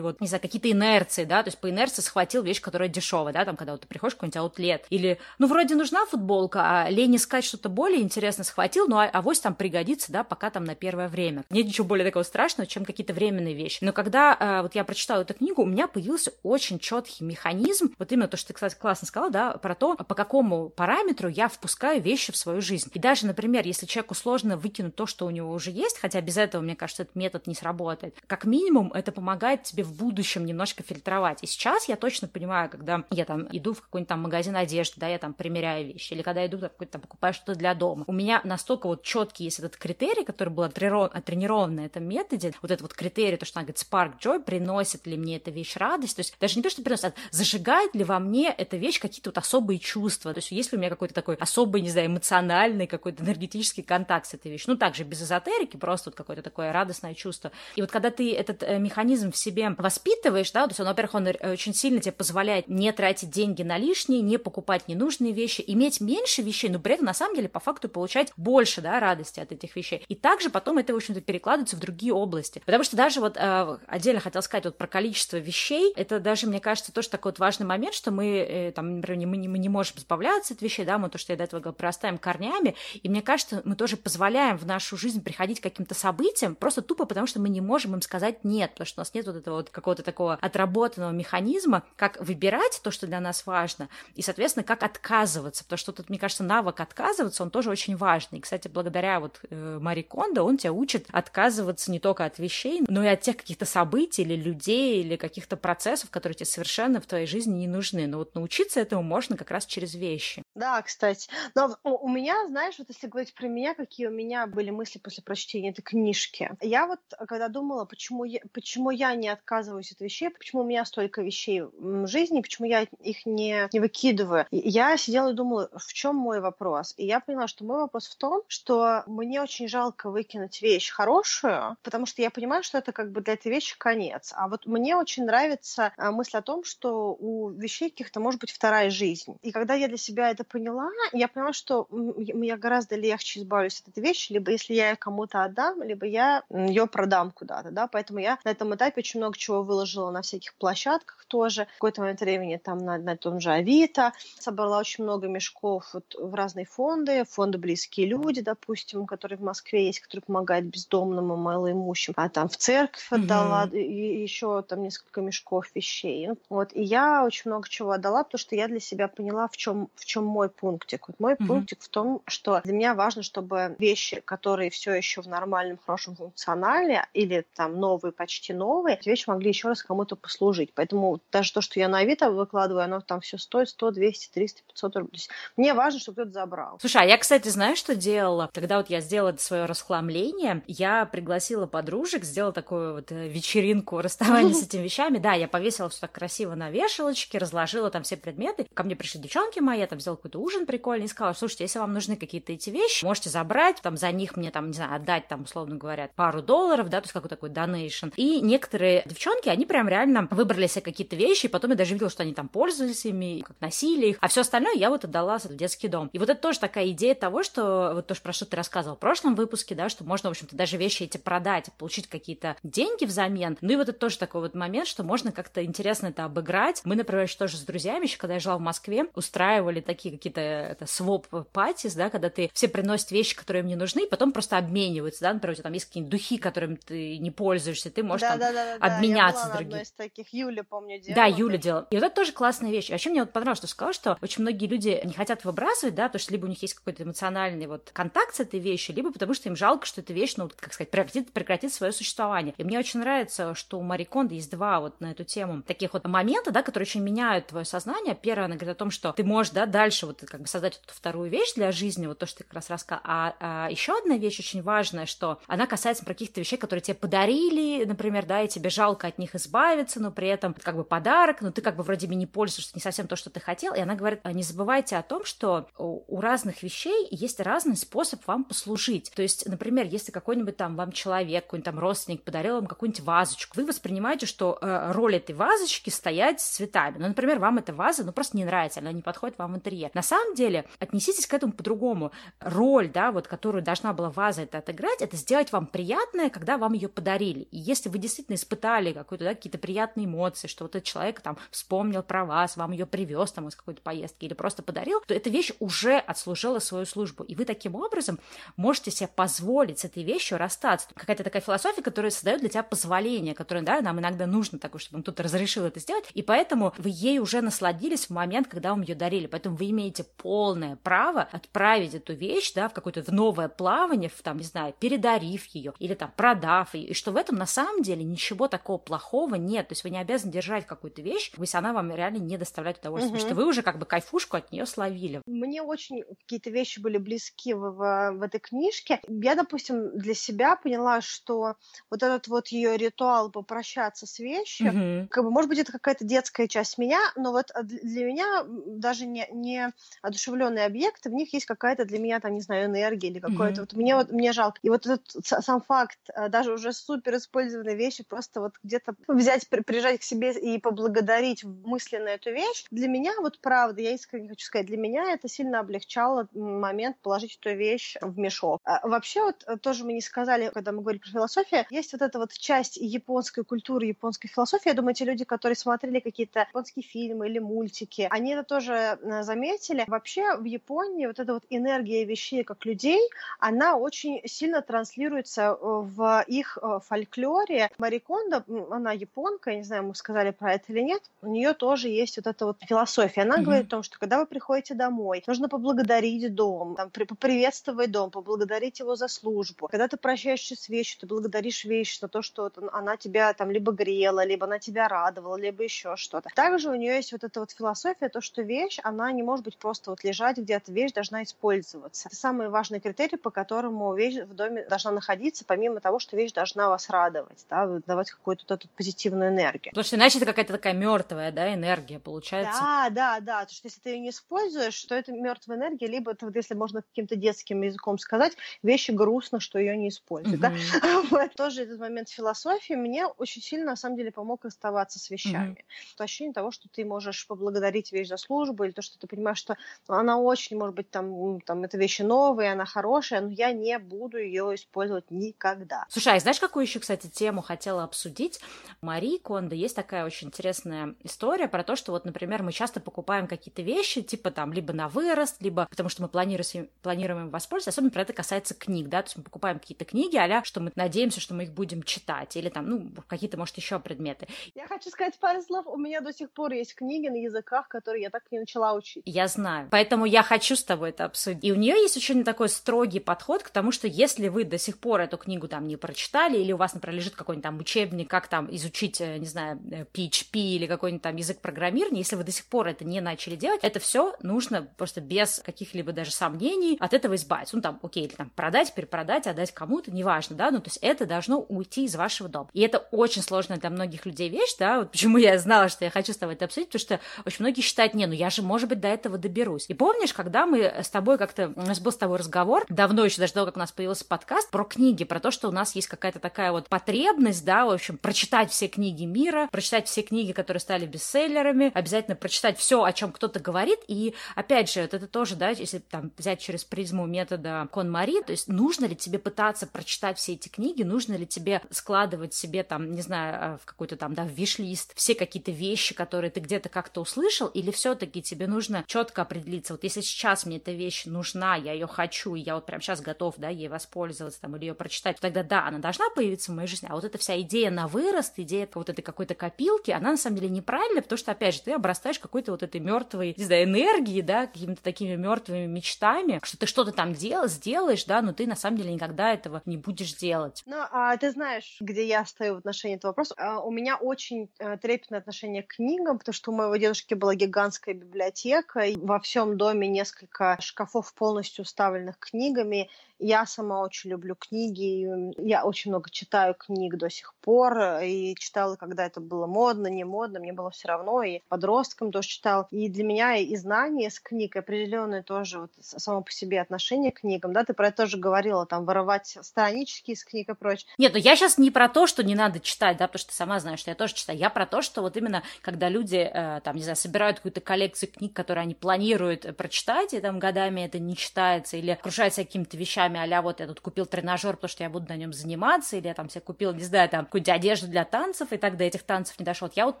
вот, не знаю, какие-то инерции, да, то есть по инерции схватил вещь, которая дешевая, да, там, когда вот ты приходишь какой-нибудь аутлет, или, ну, вроде нужна футболка, а лень искать что-то более интересное схватил, ну, а авось там пригодится, да, пока там на первое время. Нет ничего более такого страшного, чем какие-то временные вещи. Но когда э, вот я прочитала эту книгу, у меня появился очень четкий механизм, вот именно то, что ты, кстати, классно сказала, да, про то, по какому параметру я впускаю вещи в свою жизнь. И даже, например, если человеку сложно выкинуть то, что у него уже есть, хотя без этого, мне кажется, этот метод не сработает, как минимум это помогает тебе в будущем немножко фильтровать. И сейчас я точно понимаю, когда я там иду в какой-нибудь там магазин одежды, да, я там примеряю вещи, или когда я иду там, там покупаю что-то для дома, у меня настолько вот четкий есть этот критерий, который был оттренирован на этом методе, вот этот вот критерий, то, что она говорит, spark joy, приносит ли мне эта вещь радость, то есть даже не то, что приносит, а зажигает ли во мне эта вещь какие-то вот особые чувства, то есть если у меня какой-то такой особый, не знаю, эмоциональный какой-то энергетический контакт с этой вещью, ну, также без эзотерики, просто вот какое-то такое радостное чувство. И вот когда ты этот э, механизм в себе воспитываешь, да, то есть он, во-первых, он э, очень сильно тебе позволяет не тратить деньги на лишние, не покупать ненужные вещи, иметь меньше вещей, но при этом, на самом деле, по факту получать больше, да, радости от этих вещей. И также потом это, в общем-то, перекладывается в другие области. Потому что даже вот э, отдельно хотел сказать вот про количество вещей, это даже, мне кажется, тоже такой вот важный момент, что мы, э, там, например, мы не, мы не можем избавляться от вещей, да, мы то, что я до этого говорила, прорастаем корнями, и мне кажется, мы тоже позволяем в нашу жизнь приходить к каким-то событиям, просто тупо потому, что мы не можем им сказать нет, потому что у нас нет вот этого вот какого-то такого отработанного механизма, как выбирать то, что для нас важно, и, соответственно, как отказываться, потому что тут, мне кажется, навык отказываться, он тоже очень важный. И, кстати, благодаря вот э, Мари Кондо он тебя учит отказываться не только от вещей, но и от тех каких-то событий или людей, или каких-то процессов, которые тебе совершенно в твоей жизни не нужны. Но вот научиться этому можно как раз через вещи. Да, кстати. Но у меня, знаешь, вот если говорить про меня, какие у меня были мысли после прочтения этой книжки. Я вот, когда думала, почему я, почему я не отказываюсь от вещей, почему у меня столько вещей в жизни, почему я их не, не выкидываю, я сидела и думала, в чем мой вопрос? И я поняла, что мой вопрос в том, что мне очень жалко выкинуть вещь хорошую, потому что я понимаю, что это как бы для этой вещи конец. А вот мне очень нравится а, мысль о том, что у вещей каких-то может быть вторая жизнь. И когда я для себя это поняла, я поняла, что я гораздо легче избавлюсь от этой вещи, либо если я ее кому-то отдам, либо я ее продам куда-то, да, поэтому я на этом этапе очень много чего выложила на всяких площадках тоже, в какой-то момент времени там на, на том же Авито, собрала очень много мешков вот в разные фонды, фонды «Близкие люди», допустим, которые в Москве есть, которые помогают бездомным и малоимущим, а там в церковь отдала, mm-hmm. и еще там несколько мешков вещей, вот, и я очень много чего отдала, потому что я для себя поняла, в чем, в чем мой пунктик. Вот мой mm-hmm. пунктик в том, что для меня важно, чтобы вещи, которые все еще в нормальном, хорошем функционале, или там новые, почти новые, эти вещи могли еще раз кому-то послужить. Поэтому даже то, что я на Авито выкладываю, оно там все стоит 100, 200, 300, 500 рублей. Мне важно, чтобы кто-то забрал. Слушай, а я, кстати, знаю, что делала? Когда вот я сделала свое расхламление, я пригласила подружек, сделала такую вот э, вечеринку расставания с этими вещами. Да, я повесила все так красиво на вешалочке, разложила там все предметы. Ко мне пришли девчонки мои, я там сделала какой-то ужин прикольный и сказала, слушайте, если вам нужны какие-то эти вещи, можете забрать, там за них мне там, не знаю, отдать там, условно говоря, пару долларов, да, то есть какой-то такой донейшн. И некоторые девчонки, они прям реально выбрали себе какие-то вещи, и потом я даже видела, что они там пользовались ими, как носили их, а все остальное я вот отдала в детский дом. И вот это тоже такая идея того, что вот то, про что ты рассказывал в прошлом выпуске, да, что можно, в общем-то, даже вещи эти продать, получить какие-то деньги взамен. Ну и вот это тоже такой вот момент, что можно как-то интересно это обыграть. Мы, например, еще тоже с друзьями, еще когда я жила в Москве, устраивали такие какие-то это своп патис, да, когда ты все приносят вещи, которые им не нужны, и потом просто обмениваются, да, например, у тебя там есть какие-нибудь духи, которыми ты не пользуешься, ты можешь да, там да, да, обменяться с другими. из таких, Юля, помню, делала. Да, Юля делала. И вот это тоже классная вещь. А вообще мне вот понравилось, что сказала, что очень многие люди не хотят выбрасывать, да, потому что либо у них есть какой-то эмоциональный вот контакт с этой вещью, либо потому что им жалко, что эта вещь, ну, как сказать, прекратит, прекратит свое существование. И мне очень нравится, что у Мари Кондо есть два вот на эту тему таких вот момента, да, которые очень меняют твое сознание. Первое, она говорит о том, что ты можешь, да, дальше вот как бы создать эту вторую вещь для жизни, вот то, что ты как раз рассказал. А, а еще одна вещь очень важная, что она касается каких-то вещей, которые тебе подарили, например, да, и тебе жалко от них избавиться, но при этом как бы подарок, но ты как бы вроде бы не пользуешься, не совсем то, что ты хотел. И она говорит, не забывайте о том, что у разных вещей есть разный способ вам послужить. То есть, например, если какой-нибудь там вам человек, какой-нибудь там родственник подарил вам какую-нибудь вазочку, вы воспринимаете, что э, роль этой вазочки стоять с цветами. Ну, например, вам эта ваза, ну, просто не нравится, она не подходит вам в интерьер. На самом деле, отнеситесь к этому по-другому. Роль, да, вот, которую должна была ваза это отыграть, это сделать вам приятное, когда вам ее подарили. И если вы действительно испытали какую-то, да, какие-то приятные эмоции, что вот этот человек там вспомнил про вас, вам ее привез там из какой-то поездки или просто подарил, то эта вещь уже отслужила свою службу. И вы таким образом можете себе позволить с этой вещью расстаться. Какая-то такая философия, которая создает для тебя позволение, которое, да, нам иногда нужно такое, чтобы кто-то разрешил это сделать, и поэтому вы ей уже насладились в момент, когда вам ее дарили. Поэтому вы имеете полное право отправить эту вещь, да, в какое-то в новое плавание, в, там, не знаю, передарив ее или там продав ее, и что в этом на самом деле ничего такого плохого нет. То есть вы не обязаны держать какую-то вещь, если она вам реально не доставляет удовольствия, угу. потому что вы уже как бы кайфушку от нее словили. Мне очень какие-то вещи были близки в, в, в этой книжке. Я, допустим, для себя поняла, что вот этот вот ее ритуал попрощаться с вещью, угу. как бы, может быть, это какая-то детская часть меня, но вот для меня даже не, не одушевленные объекты, в них есть какая-то для меня, там, не знаю, энергия или какое-то. Mm-hmm. Вот мне вот мне жалко. И вот этот сам факт, э, даже уже супер использованные вещи, просто вот где-то взять, прижать к себе и поблагодарить мысленно эту вещь, для меня вот правда, я искренне хочу сказать, для меня это сильно облегчало момент положить эту вещь в мешок. А вообще вот э, тоже мы не сказали, когда мы говорили про философию, есть вот эта вот часть японской культуры, японской философии. Я думаю, те люди, которые смотрели какие-то японские фильмы или мультики, они это тоже э, заметили. Вообще в Японии вот эта вот энергия вещей как людей, она очень сильно транслируется э, в их фольклоре. Мари Кондо, она японка, я не знаю, мы сказали про это или нет, у нее тоже есть вот эта вот философия. Она mm-hmm. говорит о том, что когда вы приходите домой, нужно поблагодарить дом, там, поприветствовать дом, поблагодарить его за службу. Когда ты прощаешься с вещью, ты благодаришь вещь за то, что она тебя там либо грела, либо она тебя радовала, либо еще что-то. Также у нее есть вот эта вот философия, то, что вещь, она не может быть просто вот лежать где-то, вещь должна использоваться. Это самый важный критерий, по которому вещь в доме должна находиться, помимо того, что вещь должна вас радовать, да, давать какую-то вот эту позитивную энергию. Потому что иначе это какая-то такая мертвая, да, энергия получается. Да, да, да. То, что если ты ее не используешь, то это мертвая энергия, либо это, вот, если можно каким-то детским языком сказать, вещи грустно, что ее не используют. Mm-hmm. Да? Тоже этот момент философии мне очень сильно, на самом деле, помог оставаться с вещами. Mm-hmm. То ощущение того, что ты можешь поблагодарить вещь за службу, или то, что ты понимаешь, что она очень, может быть, там, там это вещи новые, она хорошая, но я не буду ее использовать никогда. Слушай, а знаешь, какую еще, кстати, тему хотела обсудить? Мари Кондо есть такая очень интересная история про то, что вот, например, мы часто покупаем какие-то вещи, типа там либо на вырост, либо потому что мы планируем, планируем им воспользоваться, особенно про это касается книг, да, то есть мы покупаем какие-то книги, а что мы надеемся, что мы их будем читать, или там, ну, какие-то, может, еще предметы. Я хочу сказать пару слов, у меня до сих пор есть книги на языках, которые я так не начала учить. Я знаю, поэтому я хочу с тобой это обсудить. И у нее есть очень такой строгий подход к тому, что если вы до сих пор эту книгу там не прочитали, или у вас, например, лежит какой-нибудь там учебник, как там изучить, э, не знаю, PHP э, или какой-нибудь там язык программирования, если вы до сих пор это не начали делать, это все нужно просто без каких-либо даже сомнений от этого избавиться. Ну, там, окей, или там продать, перепродать, отдать кому-то, неважно, да, ну, то есть это должно уйти из вашего дома. И это очень сложная для многих людей вещь, да, вот почему я знала, что я хочу с тобой это обсудить, потому что очень многие считают, не, ну я же, может быть, до этого доберусь. И помнишь, когда мы с тобой как-то, у нас был с тобой разговор, давно еще, даже до того, как у нас появился подкаст, про книги, про то, что у нас есть какая-то такая вот потребность, да, в общем, прочитать все книги мира, прочитать все книги, которые стали бестселлерами, обязательно прочитать все, о чем кто-то говорит. И опять же, вот это тоже, да, если там взять через призму метода Кон Мари, то есть нужно ли тебе пытаться прочитать все эти книги, нужно ли тебе складывать себе там, не знаю, э, в какой-то там, да, в виш-лист все какие-то вещи, которые ты где-то как-то услышал, или все-таки тебе нужно четко определиться, вот если сейчас мне эта вещь нужна, я ее хочу, и я вот прям сейчас готов, да, ей воспользоваться там или ее прочитать, тогда да, она должна появиться в моей жизни, а вот эта вся идея на вырост, идея вот этой какой-то копилки, она на самом деле неправильная, потому что, опять же, ты обрастаешь какой-то вот этой мертвой, не знаю, энергией, да, какими-то такими мертвыми мечтами, что ты что-то там дел, сделаешь, да, но ты на самом деле никогда этого не будешь делать. Ну, а ты знаешь, где я стою в отношении этого вопроса? А, у меня очень а, трепетное отношение к книгам, потому что у моего дедушки была гигантская библиотека, и во всем доме несколько шкафов полностью уставленных книгами, я сама очень люблю книги, я очень много читаю книг до сих пор, и читала, когда это было модно, не модно, мне было все равно, и подросткам тоже читала. И для меня и знания с книг, и определенное тоже вот само по себе отношение к книгам, да, ты про это тоже говорила, там, воровать странички из книг и прочее. Нет, ну я сейчас не про то, что не надо читать, да, потому что ты сама знаешь, что я тоже читаю, я про то, что вот именно, когда люди, э, там, не знаю, собирают какую-то коллекцию книг, которые они не планирует прочитать, и там годами это не читается, или окружается какими-то вещами, а вот я тут купил тренажер, потому что я буду на нем заниматься, или я там себе купил, не знаю, там какую-то одежду для танцев, и так до этих танцев не дошел. Я вот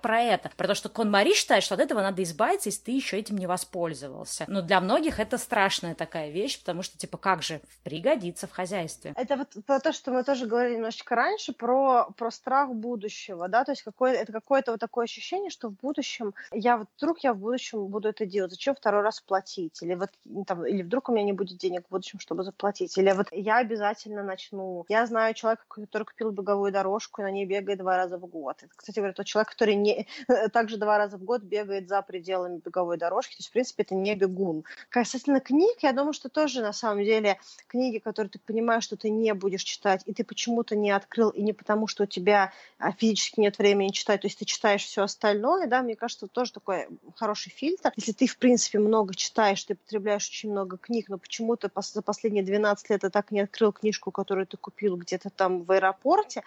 про это, про то, что Кон Мари считает, что от этого надо избавиться, если ты еще этим не воспользовался. Но для многих это страшная такая вещь, потому что, типа, как же пригодится в хозяйстве. Это вот про то, что мы тоже говорили немножечко раньше, про, про страх будущего, да, то есть какое, это какое-то вот такое ощущение, что в будущем, я вот вдруг я в будущем буду это делать, зачем второй раз платить, или вот там, или вдруг у меня не будет денег в будущем, чтобы заплатить, или вот я обязательно начну. Я знаю человека, который купил беговую дорожку и на ней бегает два раза в год. Это, кстати говоря, тот человек, который не, также два раза в год бегает за пределами беговой дорожки, то есть, в принципе, это не бегун. Касательно книг, я думаю, что тоже, на самом деле, книги, которые ты понимаешь, что ты не будешь читать, и ты почему-то не открыл, и не потому, что у тебя а, физически нет времени читать, то есть ты читаешь все остальное, да, мне кажется, тоже такой хороший фильтр. Если ты, в принципе, много читаешь, ты потребляешь очень много книг, но почему-то за последние 12 лет ты так не открыл книжку, которую ты купил где-то там в аэропорте,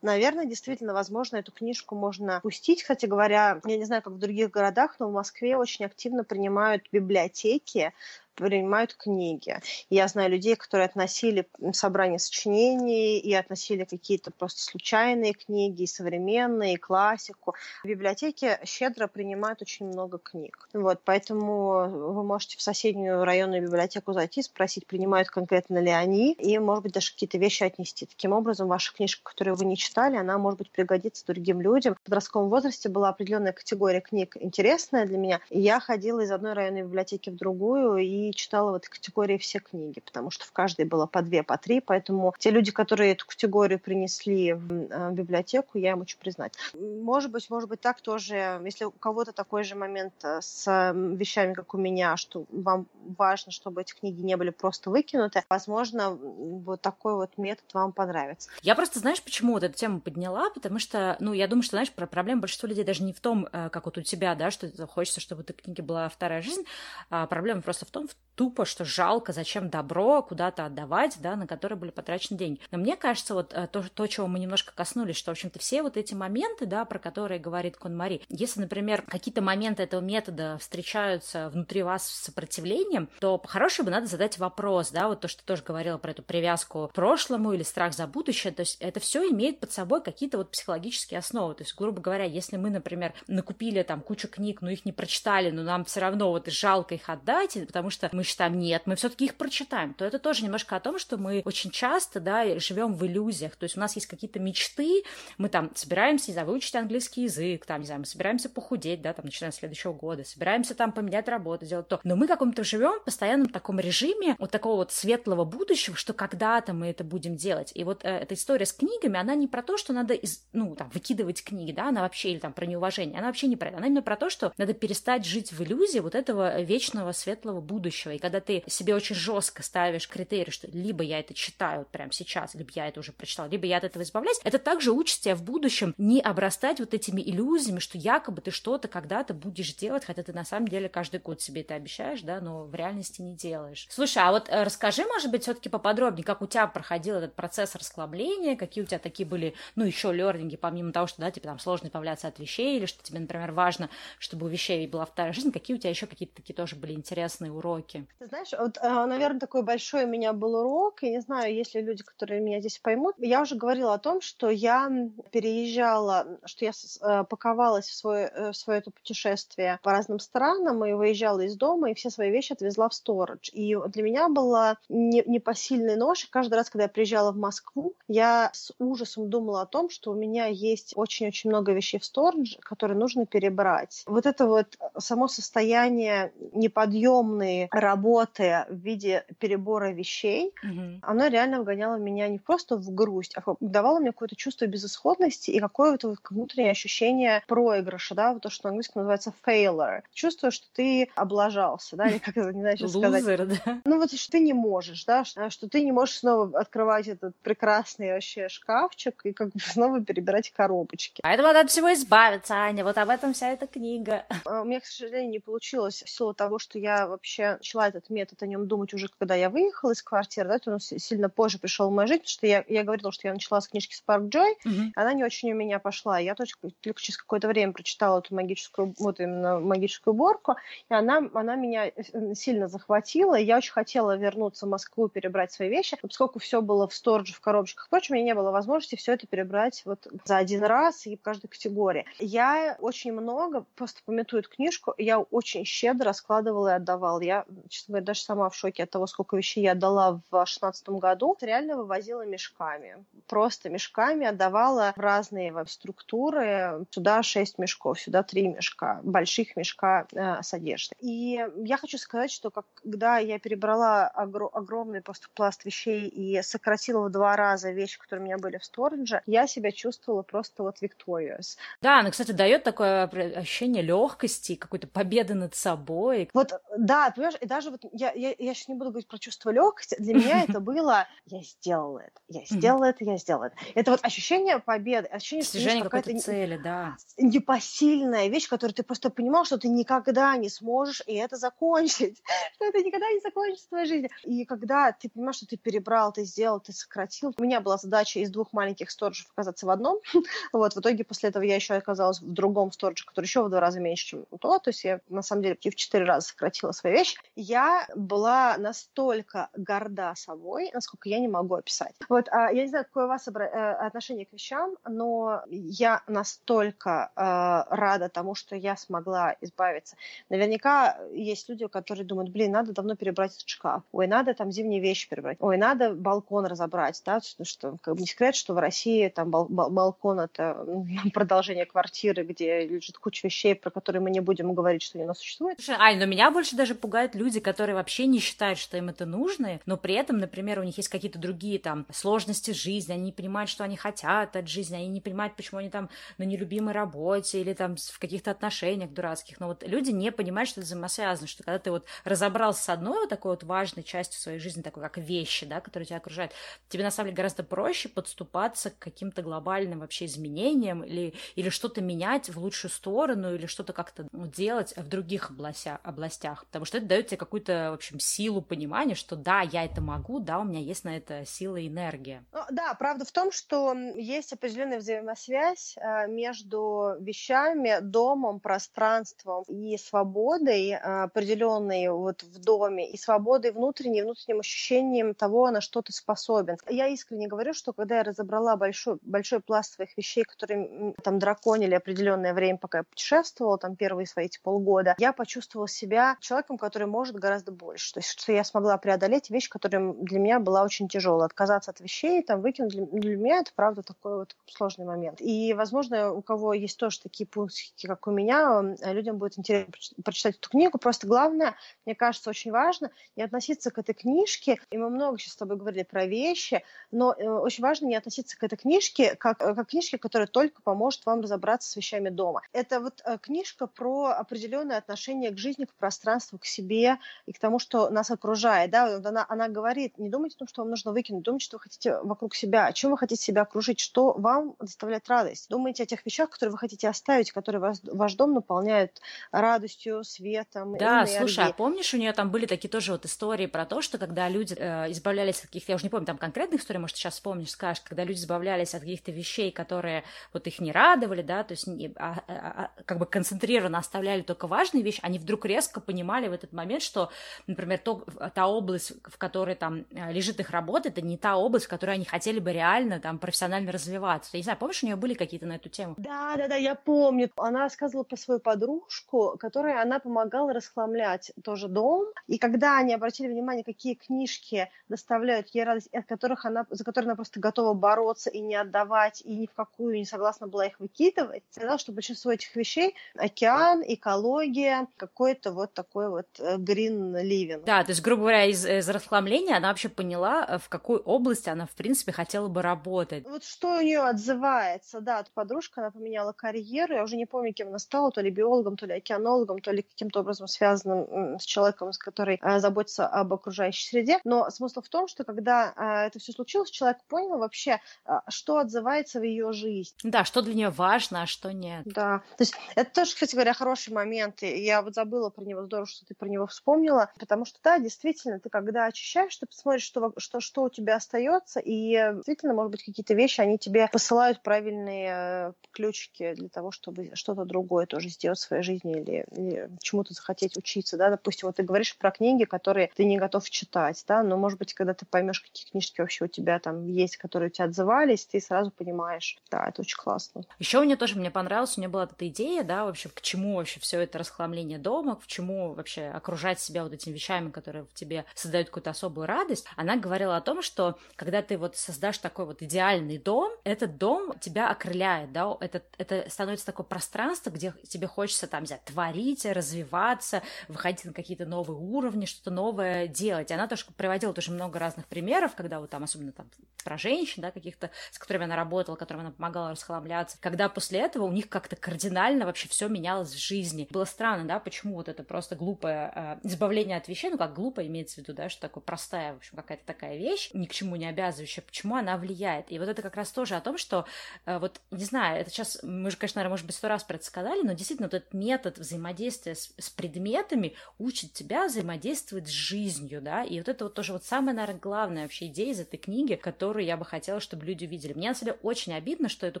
наверное, действительно, возможно, эту книжку можно пустить. Кстати говоря, я не знаю, как в других городах, но в Москве очень активно принимают библиотеки, принимают книги. Я знаю людей, которые относили собрание сочинений и относили какие-то просто случайные книги, и современные, и классику. В библиотеке щедро принимают очень много книг. Вот, поэтому вы можете в соседнюю районную библиотеку зайти, спросить, принимают конкретно ли они, и, может быть, даже какие-то вещи отнести. Таким образом, ваша книжка, которую вы не читали, она, может быть, пригодится другим людям. В подростковом возрасте была определенная категория книг интересная для меня, я ходила из одной районной библиотеки в другую и читала в этой категории все книги, потому что в каждой было по две, по три, поэтому те люди, которые эту категорию принесли в э, библиотеку, я им очень признательна. Может быть, может быть так тоже, если у кого-то такой же момент э, с вещами, как у меня, что вам важно, чтобы эти книги не были просто выкинуты, возможно, вот такой вот метод вам понравится. Я просто, знаешь, почему вот эту тему подняла, потому что, ну, я думаю, что, знаешь, про проблема большинства людей даже не в том, э, как вот у тебя, да, что хочется, чтобы в этой книге была вторая жизнь, а проблема просто в том, тупо, что жалко, зачем добро куда-то отдавать, да, на которые были потрачены деньги. Но мне кажется, вот э, то, то, чего мы немножко коснулись, что, в общем-то, все вот эти моменты, да, про которые говорит Кон Мари, если, например, какие-то моменты этого метода встречаются внутри вас с сопротивлением, то по-хорошему надо задать вопрос, да, вот то, что тоже говорила про эту привязку к прошлому или страх за будущее, то есть это все имеет под собой какие-то вот психологические основы, то есть, грубо говоря, если мы, например, накупили там кучу книг, но их не прочитали, но нам все равно вот жалко их отдать, потому что мы считаем, нет, мы все-таки их прочитаем, то это тоже немножко о том, что мы очень часто, да, живем в иллюзиях, то есть у нас есть какие-то мечты, мы там собираемся, не знаю, выучить английский язык, там, не знаю, мы собираемся похудеть, да, там, начиная с следующего года, собираемся там поменять работу, сделать то, но мы каком-то живем в постоянном таком режиме вот такого вот светлого будущего, что когда-то мы это будем делать, и вот э, эта история с книгами, она не про то, что надо, из, ну, там, выкидывать книги, да, она вообще, или там про неуважение, она вообще не про это, она именно про то, что надо перестать жить в иллюзии вот этого вечного светлого будущего, и когда ты себе очень жестко ставишь критерий, что либо я это читаю вот прямо сейчас, либо я это уже прочитала, либо я от этого избавляюсь, это также учит тебя в будущем не обрастать вот этими иллюзиями, что якобы ты что-то когда-то будешь делать, хотя ты на самом деле каждый год себе это обещаешь, да, но в реальности не делаешь. Слушай, а вот э, расскажи, может быть, все-таки поподробнее, как у тебя проходил этот процесс расслабления, какие у тебя такие были, ну, еще лернинги, помимо того, что, да, тебе там сложно избавляться от вещей, или что тебе, например, важно, чтобы у вещей была вторая жизнь, какие у тебя еще какие-то такие тоже были интересные уроки? Ты знаешь, вот, э, наверное, такой большой у меня был урок, и не знаю, есть ли люди, которые меня здесь поймут. Я уже говорила о том, что я переезжала, что я э, паковалась в свое, э, в свое это путешествие по разным странам и выезжала из дома, и все свои вещи отвезла в сторож. И для меня была не, непосильный нож, каждый раз, когда я приезжала в Москву, я с ужасом думала о том, что у меня есть очень-очень много вещей в сторож, которые нужно перебрать. Вот это вот само состояние неподъемной работы в виде перебора вещей, mm-hmm. оно реально вгоняло меня не просто в грусть, а давало мне какое-то чувство безысходности и какое-то вот внутреннее ощущение проигрыша, да, вот то, что на английском называется failure. Чувство, что ты облажался, да, или как это, не знаю, что сказать. да? Ну вот, что ты не можешь, да, что ты не можешь снова открывать этот прекрасный вообще шкафчик и как бы снова перебирать коробочки. Этого надо от всего избавиться, Аня, вот об этом вся эта книга. А, у меня, к сожалению, не получилось в силу того, что я вообще начала начала этот метод о нем думать уже, когда я выехала из квартиры, да, то он сильно позже пришел в мою жизнь, потому что я, я говорила, что я начала с книжки Spark Joy, mm-hmm. она не очень у меня пошла. Я только, только через какое-то время прочитала эту магическую, вот именно магическую уборку, и она, она меня э, сильно захватила, и я очень хотела вернуться в Москву, перебрать свои вещи, поскольку все было в сторже, в коробочках. Впрочем, у меня не было возможности все это перебрать вот за один раз и в каждой категории. Я очень много, просто пометую книжку, я очень щедро складывала и отдавала. Я, честно говоря, даже сама в шоке от того, сколько вещей я отдала в 2016 году. Реально вывозила мешками. Просто мешками отдавала в разные структуры. Сюда 6 мешков, сюда 3 мешка, больших мешка э, с одеждой. И я хочу сказать, что когда я перебрала огр- огромный просто пласт вещей и сократила в два раза вещи, которые у меня были в сторидже, я себя чувствовала просто вот victorious. Да, она, кстати, дает такое ощущение легкости, какой-то победы над собой. Вот, да, понимаешь, и даже вот я, я, я сейчас не буду говорить про чувство легкости, для меня это было, я сделала это, я сделала это, я сделала это. Это вот ощущение победы, ощущение, что какой-то цели, да. Непосильная вещь, которую ты просто понимал, что ты никогда не сможешь и это закончить, что это никогда не закончится в твоей жизни. И когда ты понимаешь, что ты перебрал, ты сделал, ты сократил. У меня была задача из двух маленьких сторожев оказаться в одном. вот, в итоге после этого я еще оказалась в другом стороже, который еще в два раза меньше, чем то. То есть я, на самом деле, в четыре раза сократила свою вещь. Я была настолько горда собой, насколько я не могу описать. Вот, а, я не знаю, какое у вас э, отношение к вещам, но я настолько э, рада тому, что я смогла избавиться. Наверняка есть люди, которые думают, блин, надо давно перебрать этот шкаф. Ой, надо там зимние вещи перебрать. Ой, надо балкон разобрать, да, что, что как бы не секрет, что в России там бал балкон это продолжение квартиры, где лежит куча вещей, про которые мы не будем говорить, что они у нас существуют. Слушай, Ань, но меня больше даже пугают люди, которые вообще не считают, что им это нужно, но при этом, например, у них есть какие-то другие там сложности жизни, они не понимают, что они хотят от жизни, они не понимают, почему они там на нелюбимой работе или там в каких-то отношениях дурацких. Но вот люди не понимают, что это взаимосвязано, что когда ты вот разобрался с одной вот такой вот важной частью своей жизни, такой как вещи, да, которые тебя окружают, тебе на самом деле гораздо проще подступаться к каким-то глобальным вообще изменениям или, или что-то менять в лучшую сторону или что-то как-то делать в других областях, областях, потому что это дает тебе какую-то, в общем, силу понимания, что да, я это могу, да, у меня есть на это сила и энергия. Ну, да, правда в том, что есть определенная взаимосвязь э, между вещами, домом, пространством и свободой э, определенной вот в доме, и свободой внутренней, внутренним ощущением того, на что ты способен. Я искренне говорю, что когда я разобрала большой, большой пласт своих вещей, которые там драконили определенное время, пока я путешествовала, там первые свои эти полгода, я почувствовала себя человеком, который может гораздо больше. То есть, что я смогла преодолеть вещь, которая для меня была очень тяжелая. Отказаться от вещей, там, выкинуть, для, для меня это, правда, такой вот сложный момент. И, возможно, у кого есть тоже такие пунктики, как у меня, людям будет интересно прочитать эту книгу. Просто главное, мне кажется, очень важно не относиться к этой книжке, и мы много сейчас с тобой говорили про вещи, но э, очень важно не относиться к этой книжке как, э, как книжке, которая только поможет вам разобраться с вещами дома. Это вот э, книжка про определенное отношение к жизни, к пространству, к себе и к тому, что нас окружает. Да? Вот она, она говорит, не думайте о том, что вам нужно выкинуть, думайте, что вы хотите вокруг себя, о чем вы хотите себя окружить, что вам доставляет радость. Думайте о тех вещах, которые вы хотите оставить, которые вас, ваш дом наполняют радостью, светом, Да, энергией. слушай, а помнишь, у нее там были такие тоже вот истории про то, что когда люди э, избавлялись от каких-то, я уже не помню, там конкретных историй, может, сейчас вспомнишь, скажешь, когда люди избавлялись от каких-то вещей, которые вот их не радовали, да, то есть не, а, а, а, как бы концентрированно оставляли только важные вещи, они вдруг резко понимали в этот момент, что, например, то, та область, в которой там э, лежит их работа, это не та область, в которой они хотели бы реально там профессионально развиваться. Я не знаю, помнишь, у нее были какие-то на эту тему? Да, да, да, я помню. Она рассказывала про свою подружку, которой она помогала расхламлять тоже дом. И когда они обратили внимание, какие книжки доставляют ей радость, от которых она, за которые она просто готова бороться и не отдавать, и ни в какую не согласна была их выкидывать, сказала, что большинство этих вещей — океан, экология, какой-то вот такой вот э, green living. Да, то есть, грубо говоря, из, из расхламления она вообще поняла, э, в какой области она, в принципе, хотела бы работать. Вот что у нее отзывается, да, подружка, она поменяла карьеру, я уже не помню, кем она стала, то ли биологом, то ли океанологом, то ли каким-то образом связанным с человеком, с который э, заботится об окружающей среде. Но смысл в том, что когда э, это все случилось, человек понял вообще, э, что отзывается в ее жизни. Да, что для нее важно, а что нет. Да, то есть это тоже, кстати говоря, хороший момент. Я вот забыла про него, здорово, что ты про него вспомнил вспомнила, потому что, да, действительно, ты когда очищаешь, ты посмотришь, что, что, что у тебя остается, и действительно, может быть, какие-то вещи, они тебе посылают правильные э, ключики для того, чтобы что-то другое тоже сделать в своей жизни или, или чему-то захотеть учиться, да, допустим, вот ты говоришь про книги, которые ты не готов читать, да, но, может быть, когда ты поймешь, какие книжки вообще у тебя там есть, которые у тебя отзывались, ты сразу понимаешь, да, это очень классно. Еще мне тоже мне понравилось, у меня была эта идея, да, вообще, к чему вообще все это расхламление дома, к чему вообще окружать себя вот этими вещами, которые в тебе создают какую-то особую радость. Она говорила о том, что когда ты вот создашь такой вот идеальный дом, этот дом тебя окрыляет, да, это, это становится такое пространство, где тебе хочется там, взять, творить, развиваться, выходить на какие-то новые уровни, что-то новое делать. Она тоже приводила тоже много разных примеров, когда вот там, особенно там про женщин, да, каких-то, с которыми она работала, которым она помогала расхламляться, когда после этого у них как-то кардинально вообще все менялось в жизни. Было странно, да, почему вот это просто глупое э, избавление от вещей, ну как глупо имеется в виду, да, что такое простая, в общем, какая-то такая вещь, ни к чему не обязывающая, почему она влияет. И вот это как раз тоже о том, что э, вот, не знаю, это сейчас, мы же, конечно, наверное, может быть, сто раз про это сказали, но действительно вот этот метод взаимодействия с, с предметами учит тебя взаимодействовать с жизнью, да, и вот это вот тоже вот самая, наверное, главная вообще идея из этой книги, которую я бы хотела, чтобы люди увидели. Мне, на самом деле, очень обидно, что эту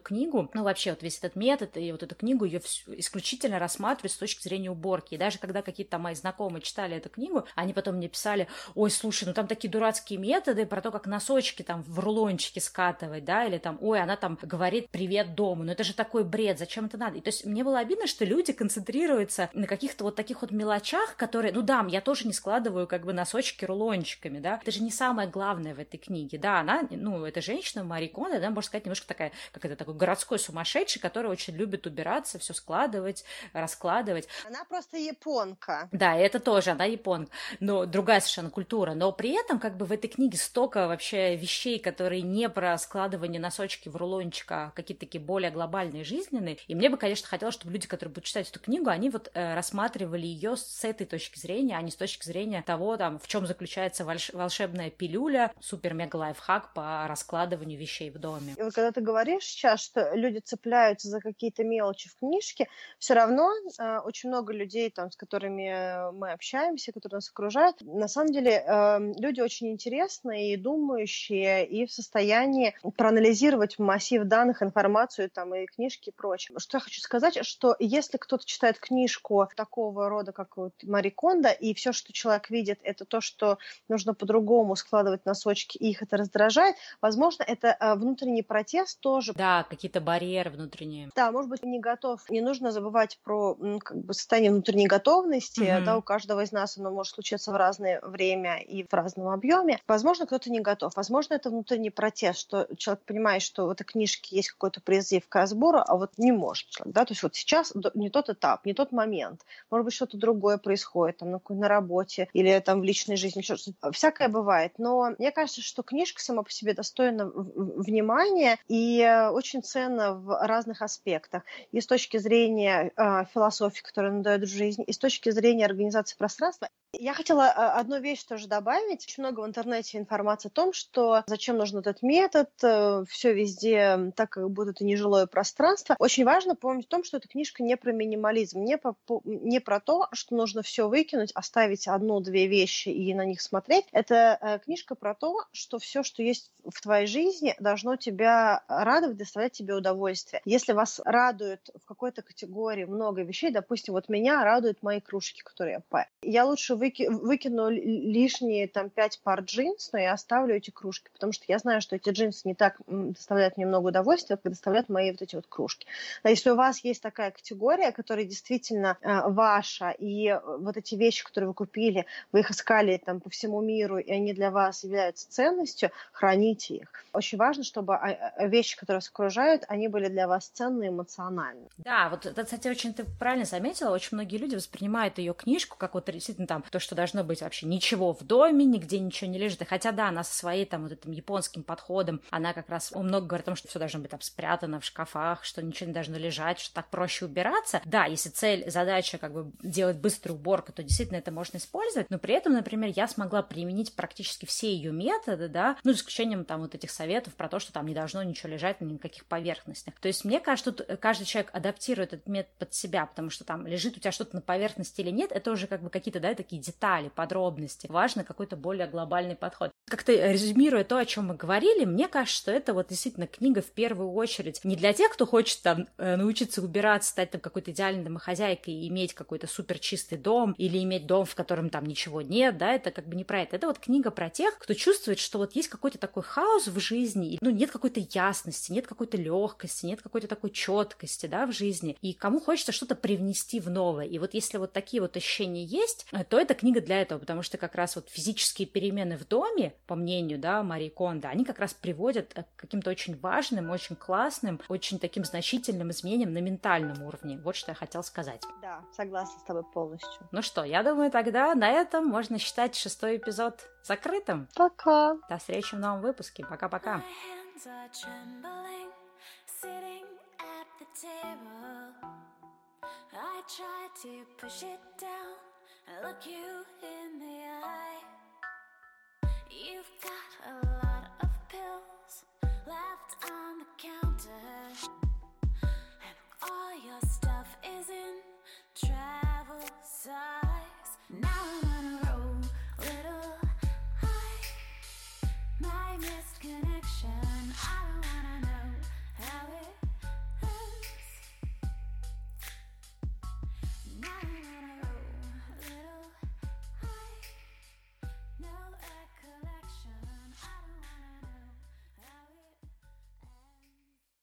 книгу, ну, вообще, вот весь этот метод и вот эту книгу ее исключительно рассматривают с точки зрения уборки. И даже когда какие-то мои знакомые читали эту книгу, они потом мне писали, ой, слушай, ну там такие дурацкие методы про то, как носочки там в рулончике скатывать, да, или там, ой, она там говорит привет дому, ну это же такой бред, зачем это надо? И то есть мне было обидно, что люди концентрируются на каких-то вот таких вот мелочах, которые, ну да, я тоже не складываю как бы носочки рулончиками, да, это же не самое главное в этой книге, да, она, ну, эта женщина, Мари Кондо, да, можно сказать, немножко такая, как это, такой городской сумасшедший, который очень любит убираться, все складывать, раскладывать. Она просто японка. Да, это тоже, она японка, но другая совершенно культура, но при этом как бы в этой книге столько вообще вещей, которые не про складывание носочки в рулончик, а какие-то такие более глобальные, жизненные, и мне бы, конечно, хотелось, чтобы люди, которые будут читать эту книгу, они вот э, рассматривали ее с этой точки зрения, а не с точки зрения того, там, в чем заключается волшебная пилюля, супер-мега лайфхак по раскладыванию вещей в доме. И вот когда ты говоришь сейчас, что люди цепляются за какие-то мелочи в книжке, все равно э, очень много людей, там, с которыми мы общаемся, которые нас окружают, на самом деле э, люди очень интересные и думающие, и в состоянии проанализировать массив данных, информацию, там, и книжки и прочее. Что я хочу сказать, что если кто-то читает книжку такого рода, как вот Мари Кондо, и все, что человек видит, это то, что нужно по-другому складывать носочки, и их это раздражает, возможно, это э, внутренний протест тоже. Да, какие-то барьеры внутренние. Да, может быть, не готов. Не нужно забывать про как бы, состояние внутренней готовности. Mm-hmm. Да, у каждого из нас оно может случиться в разное время и в разном объеме. Возможно, кто-то не готов. Возможно, это внутренний протест, что человек понимает, что в этой книжке есть какой-то призыв к разбору, а вот не может человек. Да? То есть вот сейчас не тот этап, не тот момент. Может быть, что-то другое происходит там, на, работе или там в личной жизни. Что-то. Всякое бывает. Но мне кажется, что книжка сама по себе достойна внимания и очень ценна в разных аспектах. И с точки зрения э, философии, которая надает в жизнь, и с точки зрения организации пространства. Я хотела а, одну вещь тоже добавить. Очень много в интернете информации о том, что зачем нужен этот метод, э, все везде так, как будто это нежилое пространство. Очень важно помнить о том, что эта книжка не про минимализм, не, по, не про то, что нужно все выкинуть, оставить одну-две вещи и на них смотреть. Это э, книжка про то, что все, что есть в твоей жизни, должно тебя радовать, доставлять тебе удовольствие. Если вас радует в какой-то категории много вещей, допустим, вот меня радуют мои кружки, которые я паю. Я лучше выки, выкину лишние там пять пар джинс, но я оставлю эти кружки, потому что я знаю, что эти джинсы не так доставляют мне много удовольствия, как доставляют мои вот эти вот кружки. А если у вас есть такая категория, которая действительно э, ваша, и вот эти вещи, которые вы купили, вы их искали там по всему миру, и они для вас являются ценностью, храните их. Очень важно, чтобы а, а, вещи, которые вас окружают, они были для вас ценны эмоционально. Да, вот это, кстати, очень ты правильно заметила, очень многие люди воспринимают ее книжку как вот действительно там то, что должно быть вообще ничего в доме, нигде ничего не лежит. И хотя, да, она со своей там вот этим японским подходом, она как раз много говорит о том, что все должно быть там спрятано в шкафах, что ничего не должно лежать, что так проще убираться. Да, если цель, задача как бы делать быструю уборку, то действительно это можно использовать, но при этом, например, я смогла применить практически все ее методы, да, ну, за исключением там вот этих советов про то, что там не должно ничего лежать на никаких поверхностях. То есть мне кажется, тут каждый человек адаптирует этот метод под себя, потому что там лежит у тебя что-то на поверхности или нет, это уже как бы какие-то, да, такие детали, подробности. Важно какой-то более глобальный подход. Как-то резюмируя то, о чем мы говорили, мне кажется, что это вот действительно книга в первую очередь не для тех, кто хочет там э, научиться убираться, стать там какой-то идеальной домохозяйкой иметь какой-то супер чистый дом или иметь дом, в котором там ничего нет, да, это как бы не про это. Это вот книга про тех, кто чувствует, что вот есть какой-то такой хаос в жизни, ну, нет какой-то ясности, нет какой-то легкости, нет какой-то такой четкости, да, в жизни, и кому хочется что-то привнести в новое. И вот если вот такие вот ощущения есть, э, то эта книга для этого, потому что как раз вот физические перемены в доме, по мнению, да, Марии Кондо, они как раз приводят к каким-то очень важным, очень классным, очень таким значительным изменениям на ментальном уровне. Вот что я хотела сказать. Да, согласна с тобой полностью. Ну что, я думаю, тогда на этом можно считать шестой эпизод закрытым. Пока. До встречи в новом выпуске. Пока-пока. I try to push it down I look you in the eye. You've got a lot of pills left on the counter, and all your stuff is in travel size. Now I'm on a roll, little high. My missed connection.